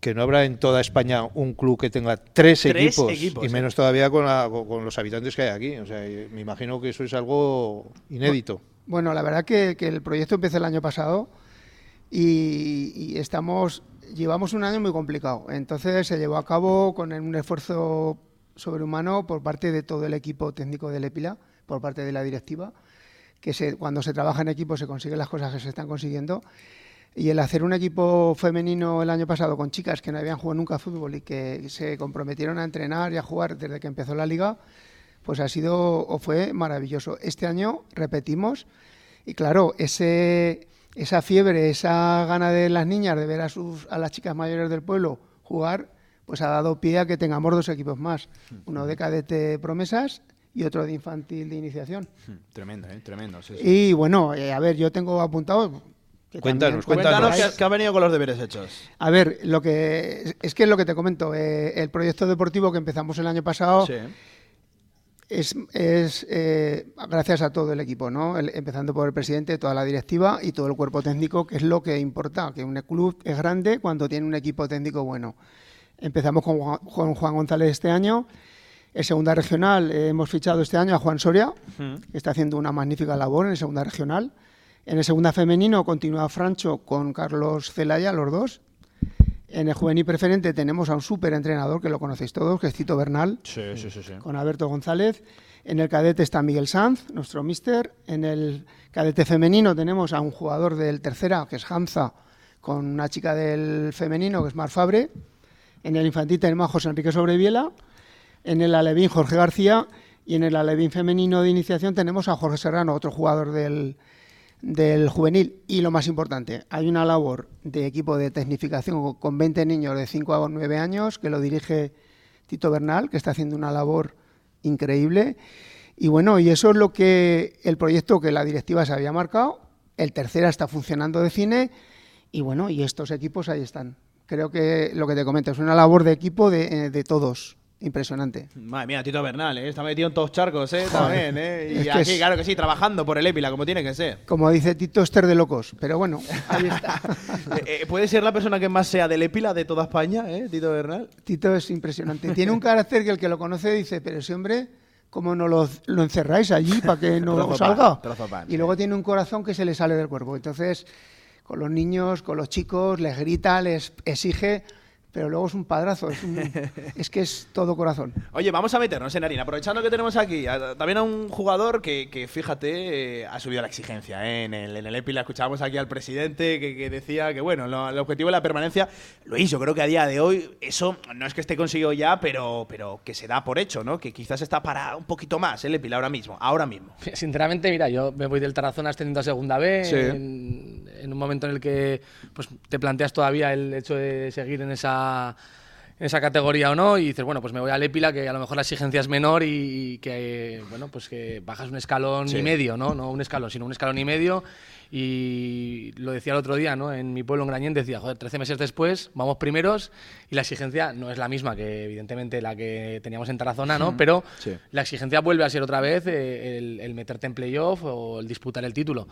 que no habrá en toda España un club que tenga tres, tres equipos, equipos, y menos ¿eh? todavía con, la, con, los habitantes que hay aquí. O sea, me imagino que eso es algo inédito. Bueno, la verdad que, que el proyecto empezó el año pasado y, y, estamos llevamos un año muy complicado. Entonces se llevó a cabo con un esfuerzo sobrehumano por parte de todo el equipo técnico del EPILA, por parte de la directiva, que se, cuando se trabaja en equipo se consiguen las cosas que se están consiguiendo. Y el hacer un equipo femenino el año pasado con chicas que no habían jugado nunca fútbol y que se comprometieron a entrenar y a jugar desde que empezó la liga, pues ha sido o fue maravilloso. Este año repetimos y claro, ese, esa fiebre, esa gana de las niñas de ver a, sus, a las chicas mayores del pueblo jugar, pues ha dado pie a que tengamos dos equipos más, uno de cadete promesas y otro de infantil de iniciación. Tremendo, ¿eh? tremendo. Sí, sí. Y bueno, eh, a ver, yo tengo apuntado... que Cuéntanos, también- Cuéntanos que, que ha venido con los deberes hechos. A ver, lo que es que es lo que te comento. eh, el proyecto deportivo que empezamos el año pasado Sí. Es, es, eh, gracias a todo el equipo, ¿no? El- empezando por el presidente, toda la directiva y todo el cuerpo técnico, que es lo que importa, que un club es grande cuando tiene un equipo técnico bueno. Empezamos con Juan, con Juan González este año. En segunda regional eh, hemos fichado este año a Juan Soria, que está haciendo una magnífica labor en segunda regional. En el segunda femenino continúa Francho con Carlos Celaya, los dos. En el juvenil preferente tenemos a un súper entrenador que lo conocéis todos, que es Tito Bernal Sí, sí, sí. sí. con Alberto González. En el cadete está Miguel Sanz, nuestro mister. En el cadete femenino tenemos a un jugador del tercera, que es Hamza, con una chica del femenino, que es Mar Fabre. En el infantil tenemos a José Enrique Sobreviela. En el alevín, Jorge García. Y en el alevín femenino de iniciación tenemos a Jorge Serrano, otro jugador del, del juvenil. Y lo más importante, hay una labor de equipo de tecnificación con 20 niños de 5 a 9 años que lo dirige Tito Bernal, que está haciendo una labor increíble. Y bueno, y eso es lo que el proyecto que la directiva se había marcado. El tercera está funcionando de cine. Y bueno, y estos equipos ahí están. Creo que lo que te comento es una labor de equipo de, eh, de todos. Impresionante. Madre mía, Tito Bernal, ¿eh? está metido en todos charcos, ¿eh? También, ¿eh? Y aquí, es- claro que sí, trabajando por el Épila, como tiene que ser. Como dice Tito, Ester de locos. Pero bueno, ahí está. Eh, eh, ¿Puede ser la persona que más sea del Épila de toda España, ¿eh? Tito Bernal? Tito es impresionante. Tiene un carácter que el que lo conoce dice, pero ese hombre, ¿cómo no lo, lo encerráis allí para que no Trozo salga? pan, trozo pan, y sí. luego tiene un corazón que se le sale del cuerpo. Entonces, con los niños, con los chicos, les grita, les exige, pero luego es un padrazo. Es, un- es que es todo corazón. Oye, vamos a meternos en harina. Aprovechando que tenemos aquí a- también a un jugador que, que, fíjate, eh, ha subido la exigencia. ¿eh? En, el, en el Épila escuchábamos aquí al presidente que, que decía que, bueno, lo- el objetivo de la permanencia, Luis, yo creo que a día de hoy eso no es que esté conseguido ya, pero, pero que se da por hecho, ¿no? Que quizás está para un poquito más el Épila ahora mismo, ahora mismo. Sinceramente, mira, yo me voy del Tarazona ascendiendo a segunda B, Sí. en, en un momento en el que pues, te planteas todavía el hecho de seguir en esa, en esa categoría o no, y dices, bueno, pues me voy al Épila, que a lo mejor la exigencia es menor y que, bueno, pues que bajas un escalón Sí. y medio, ¿no? No un escalón, sino un escalón y medio. Y lo decía el otro día, ¿no? En mi pueblo, en Grañén, decía, joder, 13 meses después, vamos primeros y la exigencia no es la misma que, evidentemente, la que teníamos en Tarazona, ¿no? Pero Sí. la exigencia vuelve a ser otra vez eh, el, el meterte en playoff o el disputar el título.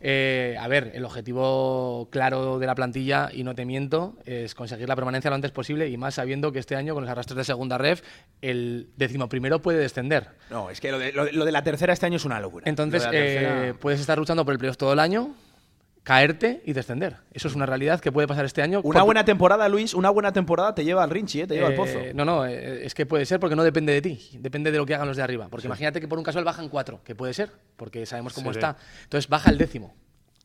Eh, a ver, el objetivo claro de la plantilla, y no te miento, es conseguir la permanencia lo antes posible y más sabiendo que este año, con los arrastres de segunda ref, el decimoprimero puede descender. No, es que lo de, lo de- lo de la tercera este año es una locura. Entonces, tercera- eh, puedes estar luchando por el playoff todo el año, caerte y descender. Eso es una realidad que puede pasar este año. Una Por- buena temporada, Luis, una buena temporada te lleva al Rinchi, ¿eh? te lleva al Eh, pozo. No, no, eh, es que puede ser porque no depende de ti, depende de lo que hagan los de arriba. Porque imagínate que por un casual bajan cuatro, que puede ser, porque sabemos cómo Sí. está. Entonces baja el décimo.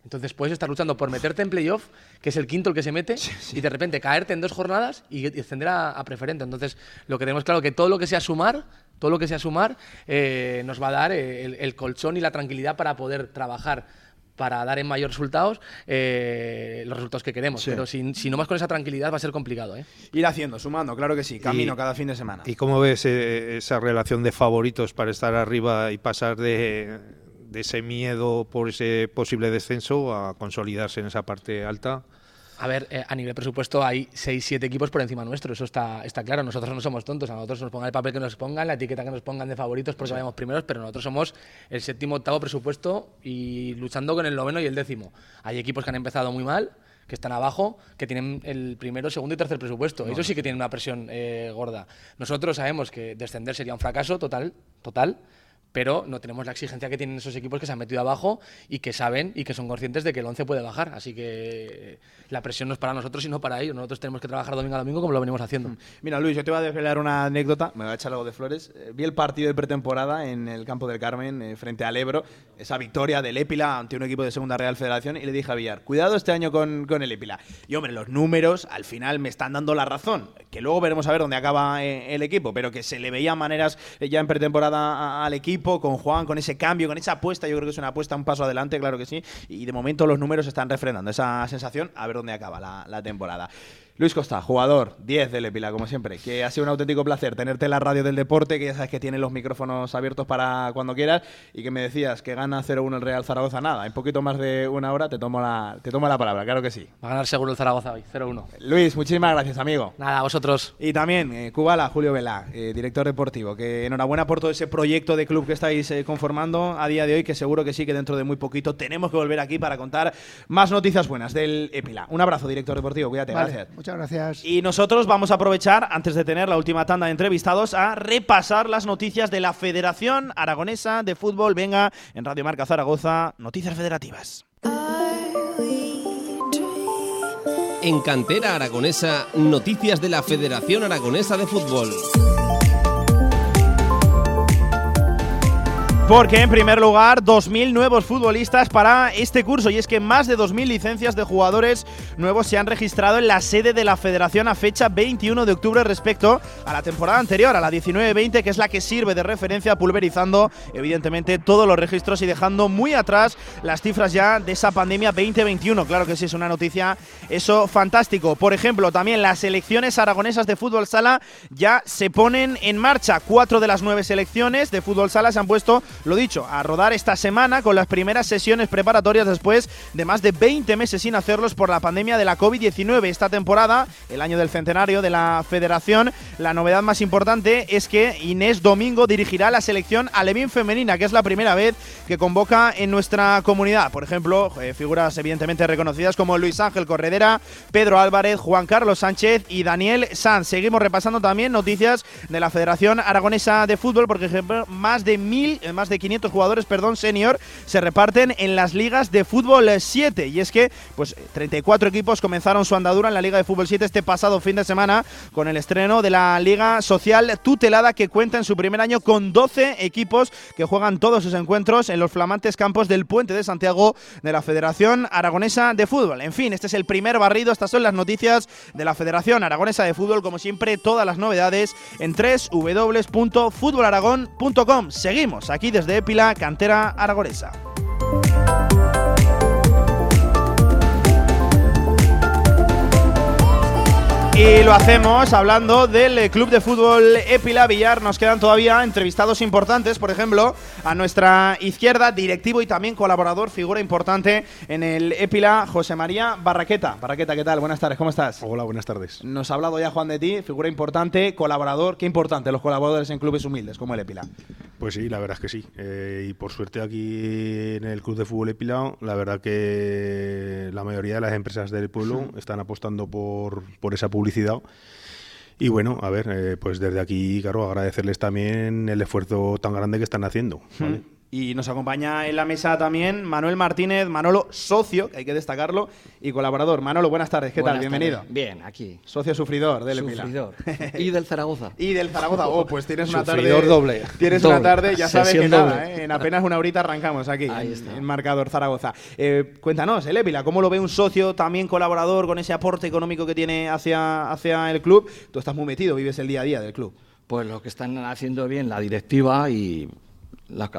Entonces puedes estar luchando por meterte en playoff, que es el quinto el que se mete, y de repente caerte en dos jornadas y descender a, a preferente. Entonces, lo que tenemos claro que todo lo que sea sumar, todo lo que sea sumar, eh, nos va a dar eh, el, el colchón y la tranquilidad para poder trabajar para dar en mayores resultados eh, los resultados que queremos. Sí. Pero si, si no más con esa tranquilidad va a ser complicado. ¿eh? Ir haciendo, sumando, claro que sí. Camino Y- cada fin de semana. ¿Y cómo ves eh, esa relación de favoritos para estar arriba y pasar de, de ese miedo por ese posible descenso a consolidarse en esa parte alta? A ver, eh, a nivel presupuesto hay 6-7 equipos por encima nuestro, eso está, está claro. Nosotros no somos tontos, a nosotros nos pongan el papel que nos pongan, la etiqueta que nos pongan de favoritos porque vayamos primeros, pero nosotros somos el séptimo, octavo presupuesto y luchando con el noveno y el décimo. Hay equipos que han empezado muy mal, que están abajo, que tienen el primero, segundo y tercer presupuesto. Ellos sí que tienen una presión eh, gorda. Nosotros sabemos que descender sería un fracaso total, total. Pero no tenemos la exigencia que tienen esos equipos que se han metido abajo y que saben y que son conscientes de que el 11 puede bajar. Así que la presión no es para nosotros, sino para ellos. Nosotros tenemos que trabajar domingo a domingo como lo venimos haciendo. Mm. Mira, Luis, yo te voy a desvelar una anécdota, me voy a echar algo de flores. Eh, vi el partido de pretemporada en el campo del Carmen eh, frente al Ebro, esa victoria del Épila ante un equipo de Segunda Real Federación, y le dije a Villar, cuidado este año con, con el Épila. Y hombre, los números al final me están dando la razón, que luego veremos a ver dónde acaba eh, el equipo, pero que se le veían maneras ya en pretemporada al equipo, con Juan, con ese cambio, con esa apuesta, yo creo que es una apuesta un paso adelante, claro que sí, y de momento los números están refrendando esa sensación, a ver dónde acaba la, la temporada. Luis Costa, jugador 10 del Epila, como siempre, que ha sido un auténtico placer tenerte en la radio del deporte, que ya sabes que tiene los micrófonos abiertos para cuando quieras, y que me decías que gana 0-1 el Real Zaragoza, nada, en poquito más de una hora te tomo la, te tomo la palabra, claro que sí. Va a ganar seguro el Zaragoza hoy, 0-1. Luis, muchísimas gracias, amigo. Nada, a vosotros. Y también, eh, Cubala, Julio Vela, eh, director deportivo, que enhorabuena por todo ese proyecto de club que estáis eh, conformando a día de hoy, que seguro que sí, que dentro de muy poquito tenemos que volver aquí para contar más noticias buenas del Epila. Un abrazo, director deportivo, cuídate, Vale, gracias. Muchas gracias. Y nosotros vamos a aprovechar, antes de tener la última tanda de entrevistados, a repasar las noticias de la Federación Aragonesa de Fútbol. Venga, en Radio Marca Zaragoza, noticias federativas. En Cantera Aragonesa, noticias de la Federación Aragonesa de Fútbol. Porque en primer lugar, 2.000 nuevos futbolistas para este curso y es que más de 2.000 licencias de jugadores nuevos se han registrado en la sede de la federación a fecha 21 de octubre respecto a la temporada anterior, a la 19-20, que es la que sirve de referencia pulverizando evidentemente todos los registros y dejando muy atrás las cifras ya de esa pandemia 2021. Claro que sí, es una noticia eso fantástico. Por ejemplo, también las selecciones aragonesas de fútbol sala ya se ponen en marcha. Cuatro de las nueve selecciones de fútbol sala se han puesto lo dicho, a rodar esta semana con las primeras sesiones preparatorias después de más de 20 meses sin hacerlos por la pandemia de la COVID-19. Esta temporada, el año del centenario de la federación, la novedad más importante es que Inés Domingo dirigirá la selección alevín femenina, que es la primera vez que convoca en nuestra comunidad. Por ejemplo, eh, figuras evidentemente reconocidas como Luis Ángel Corredera, Pedro Álvarez, Juan Carlos Sánchez y Daniel Sanz. Seguimos repasando también noticias de la Federación Aragonesa de Fútbol, por ejemplo, más de mil, eh, de 500 jugadores, perdón, senior, se reparten en las ligas de fútbol 7. Y es que, pues, 34 equipos comenzaron su andadura en la Liga de Fútbol 7 este pasado fin de semana con el estreno de la Liga Social Tutelada que cuenta en su primer año con 12 equipos que juegan todos sus encuentros en los flamantes campos del Puente de Santiago de la Federación Aragonesa de Fútbol. En fin, este es el primer barrido, estas son las noticias de la Federación Aragonesa de Fútbol, como siempre, todas las novedades en www.futbolaragón.com. Seguimos aquí desde Épila, cantera aragonesa. Y lo hacemos hablando del Club de Fútbol Épila Villar. Nos quedan todavía entrevistados importantes, por ejemplo, a nuestra izquierda, directivo y también colaborador, figura importante en el Épila, José María Barraqueta. Barraqueta, ¿qué tal? Buenas tardes, ¿cómo estás? Hola, buenas tardes. Nos ha hablado ya Juan de ti, figura importante, colaborador. Qué importante los colaboradores en clubes humildes como el Épila. Pues sí, la verdad es que sí. Eh, y por suerte aquí en el Club de Fútbol Épila, la verdad que la mayoría de las empresas del pueblo están apostando por, por esa publicidad. Y bueno, a ver, eh, pues desde aquí, claro, agradecerles también el esfuerzo tan grande que están haciendo. ¿vale? Y nos acompaña en la mesa también Manuel Martínez, Manolo, socio, que hay que destacarlo, y colaborador. Manolo, buenas tardes, ¿qué tal? Buenas Bienvenido. Bien, aquí. Socio sufridor del. Sufridor. y del Zaragoza. Y del Zaragoza. Oh, pues tienes una tarde. Sufridor doble. Tienes Doble. una tarde, ya sabes que nada. ¿eh? en apenas una horita arrancamos aquí, Ahí en, está. en marcador Zaragoza. Eh, cuéntanos, el Épila, ¿cómo lo ve un socio también colaborador con ese aporte económico que tiene hacia, hacia el club? Tú estás muy metido, vives el día a día del club. Pues lo que están haciendo bien la directiva y la-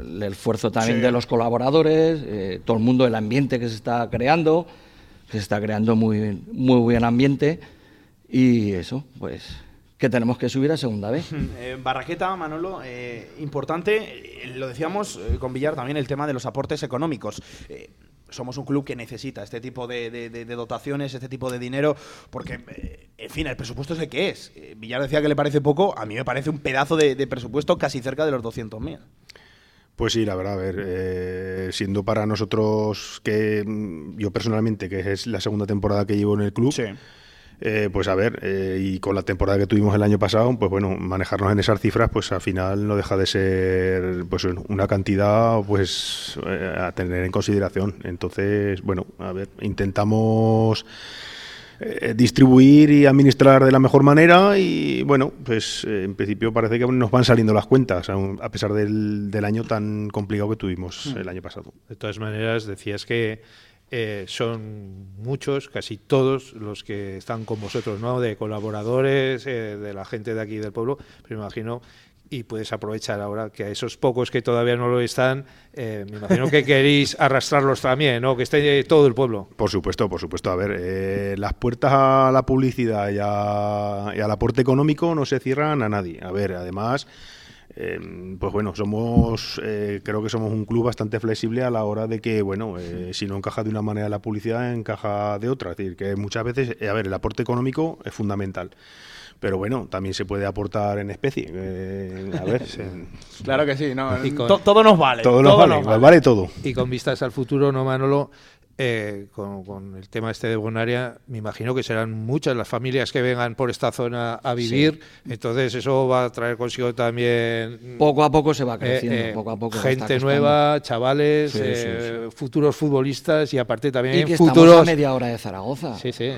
el esfuerzo también Sí. de los colaboradores, eh, todo el mundo, el ambiente que se está creando, que se está creando muy, muy buen ambiente y eso, pues que tenemos que subir a segunda vez. Eh, Barraqueta, Manolo, eh, importante, eh, lo decíamos con Villar también, el tema de los aportes económicos. Somos un club que necesita este tipo de, de- de- de dotaciones, este tipo de dinero, porque, eh, en fin, el presupuesto es el que es. Eh, Villar decía que le parece poco, a mí me parece un pedazo de, presupuesto casi cerca de los 200.000. Pues sí, la verdad, a ver, eh, siendo para nosotros que mm, yo personalmente, que es la segunda temporada que llevo en el club, eh, pues a ver, eh, y con la temporada que tuvimos el año pasado, pues bueno, manejarnos en esas cifras, pues al final no deja de ser pues una cantidad pues eh, a tener en consideración. Entonces, bueno, a ver, intentamos distribuir y administrar de la mejor manera y bueno, pues en principio parece que nos van saliendo las cuentas, a pesar del, del año tan complicado que tuvimos mm. el año pasado. De todas maneras, decías que eh, son muchos, casi todos los que están con vosotros, ¿no? De colaboradores, eh, de la gente de aquí del pueblo, pero me imagino y puedes aprovechar ahora que a esos pocos que todavía no lo están, eh, me imagino que queréis arrastrarlos también, ¿no? Que esté todo el pueblo. Por supuesto, por supuesto. A ver, las puertas a la publicidad y, y al aporte económico no se cierran a nadie. A ver, además Em, pues bueno, somos, eh, creo que somos un club bastante flexible a la hora de que, bueno, eh, si no encaja de una manera la publicidad, encaja de otra. Es decir, que muchas veces, eh, a ver, el aporte económico es fundamental pero bueno, también se puede aportar en especie. a ver, claro que sí, no, todo nos vale. Todo, nos, vale, vale, todo. Y con vistas al futuro, ¿no, Manolo? Eh, con, el tema este de Bonaria, me imagino que serán muchas las familias que vengan por esta zona a vivir, entonces eso va a traer consigo también... Poco a poco se va creciendo, eh, poco a poco. Gente nueva, chavales, eh, futuros futbolistas y aparte también y que futuros... Estamos a media hora de Zaragoza. Sí, sí.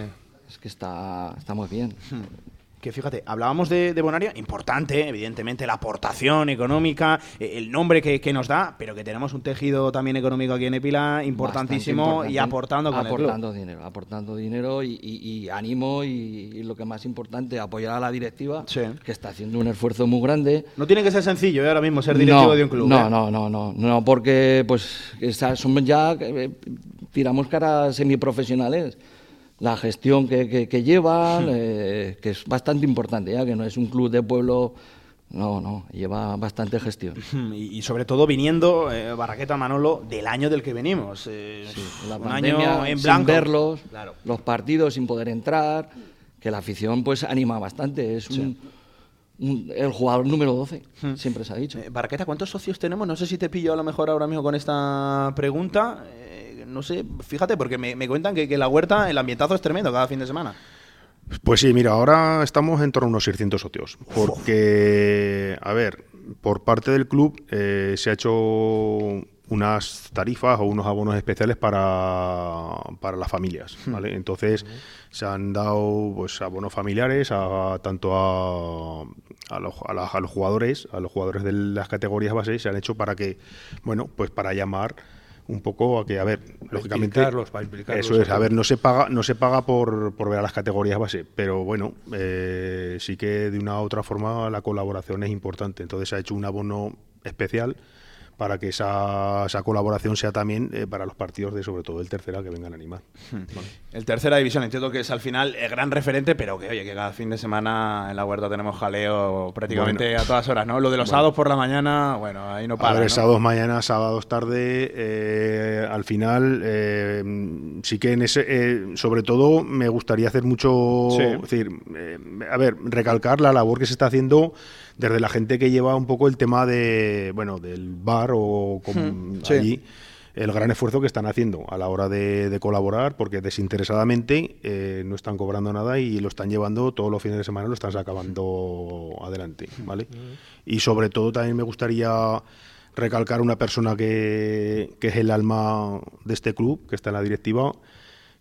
Es que está, está muy bien. Que fíjate, hablábamos de, Bonaria, importante, evidentemente, la aportación económica, eh, el nombre que, nos da, pero que tenemos un tejido también económico aquí en Epila importantísimo y aportando con aportando dinero, aportando dinero y, ánimo y, lo que más importante, apoyar a la directiva, que está haciendo un esfuerzo muy grande. No tiene que ser sencillo ¿eh? ahora mismo ser directivo de un club. No, ¿eh? no, no, no, no, porque pues somos ya tiramos caras semiprofesionales la gestión que, que, llevan, eh, que es bastante importante, ya que no es un club de pueblo, no, no, lleva bastante gestión. Y, sobre todo viniendo, eh, Barraqueta Manolo, del año del que venimos. Eh, un año en blanco. Sin verlos, los partidos sin poder entrar, que la afición pues anima bastante, es un, el jugador número 12, siempre se ha dicho. Barraqueta, ¿cuántos socios tenemos? No sé si te pillo a lo mejor ahora mismo con esta pregunta no sé, fíjate, porque me, cuentan que, que, la huerta, el ambientazo es tremendo cada fin de semana. Pues sí, mira, ahora estamos en torno a unos 600 socios, porque, a ver, por parte del club eh, se ha hecho unas tarifas o unos abonos especiales para, para las familias, hmm. ¿vale? Entonces se han dado pues abonos familiares a tanto a, a, los, a, los jugadores, a los jugadores de las categorías base, se han hecho para que, bueno, pues para llamar un poco a que, a ver, lógicamente. eso es, a ver, no se paga, no se paga por, por ver a las categorías base, pero bueno, eh, sí que de una u otra forma la colaboración es importante. Entonces se ha hecho un abono especial para que esa, esa colaboración sea también eh, para los partidos de sobre todo el tercera que vengan a animar. Hmm. El tercera división, entiendo que es al final el gran referente, pero que oye, que cada fin de semana en la huerta tenemos jaleo prácticamente a todas horas, ¿no? Lo de los sábados por la mañana, bueno, ahí no para. A ver, sábados mañana, sábados tarde, eh, al final eh, sí que en ese, sobre todo me gustaría hacer mucho, decir, a ver, recalcar la labor que se está haciendo desde la gente que lleva un poco el tema de, bueno, del bar o hmm, allí, el gran esfuerzo que están haciendo a la hora de, colaborar, porque desinteresadamente eh, no están cobrando nada y lo están llevando todos los fines de semana, lo están sacando adelante, ¿vale? Hmm. Y sobre todo también me gustaría recalcar una persona que, que es el alma de este club, que está en la directiva,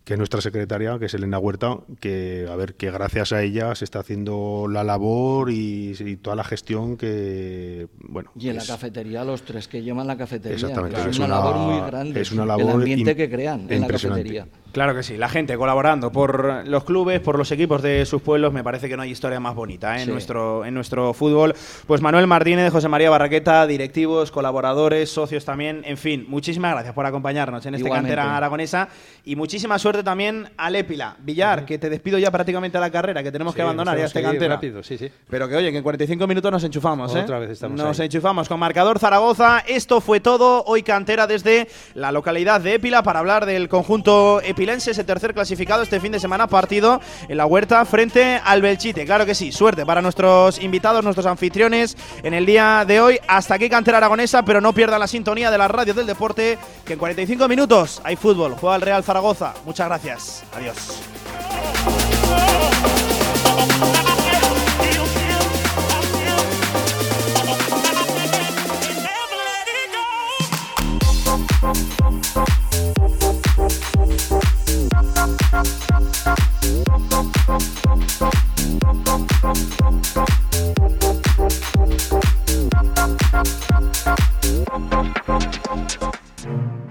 que es nuestra secretaria, que es Elena Huerta, que a ver que gracias a ella se está haciendo la labor y, toda la gestión que bueno. Y en la cafetería los tres que llevan la cafetería. Exactamente. Es, una, labor muy grande. Es una labor el ambiente que crean en la cafetería. Claro que sí, la gente colaborando por los clubes, por los equipos de sus pueblos, me parece que no hay historia más bonita ¿eh? en, nuestro, en nuestro fútbol. Pues Manuel Martínez, José María Barraqueta, directivos, colaboradores, socios también, en fin, muchísimas gracias por acompañarnos en esta cantera aragonesa y muchísima suerte también a Lépila. Villar, que te despido ya prácticamente a la carrera, que tenemos que abandonar ya este cantera. Rápido, sí, sí. Pero que oye, que en 45 minutos nos enchufamos. ¿eh? Otra vez estamos Nos enchufamos con marcador Zaragoza. Esto fue todo. Hoy cantera desde la localidad de Épila para hablar del conjunto epilense, ese tercer clasificado este fin de semana, partido en la huerta frente al Belchite. Claro que sí, suerte para nuestros invitados, nuestros anfitriones en el día de hoy. Hasta aquí cantera aragonesa, pero no pierdan la sintonía de la radio del deporte, que en 45 minutos hay fútbol. Juega el Real Zaragoza. Muchas gracias. Adiós.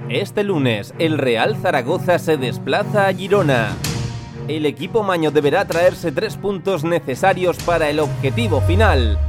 Este lunes, el Real Zaragoza se desplaza a Girona. El equipo maño deberá traerse tres puntos necesarios para el objetivo final,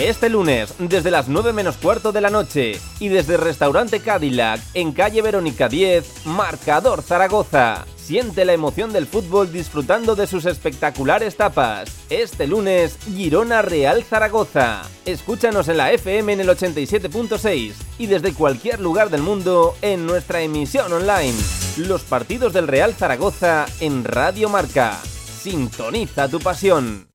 este lunes, desde las 9 menos cuarto de la noche y desde Restaurante Cadillac, en calle Verónica 10, Marcador Zaragoza. Siente la emoción del fútbol disfrutando de sus espectaculares tapas. Este lunes, Girona Real Zaragoza. Escúchanos en la FM en el 87.6 y desde cualquier lugar del mundo en nuestra emisión online. Los partidos del Real Zaragoza en Radio Marca. Sintoniza tu pasión.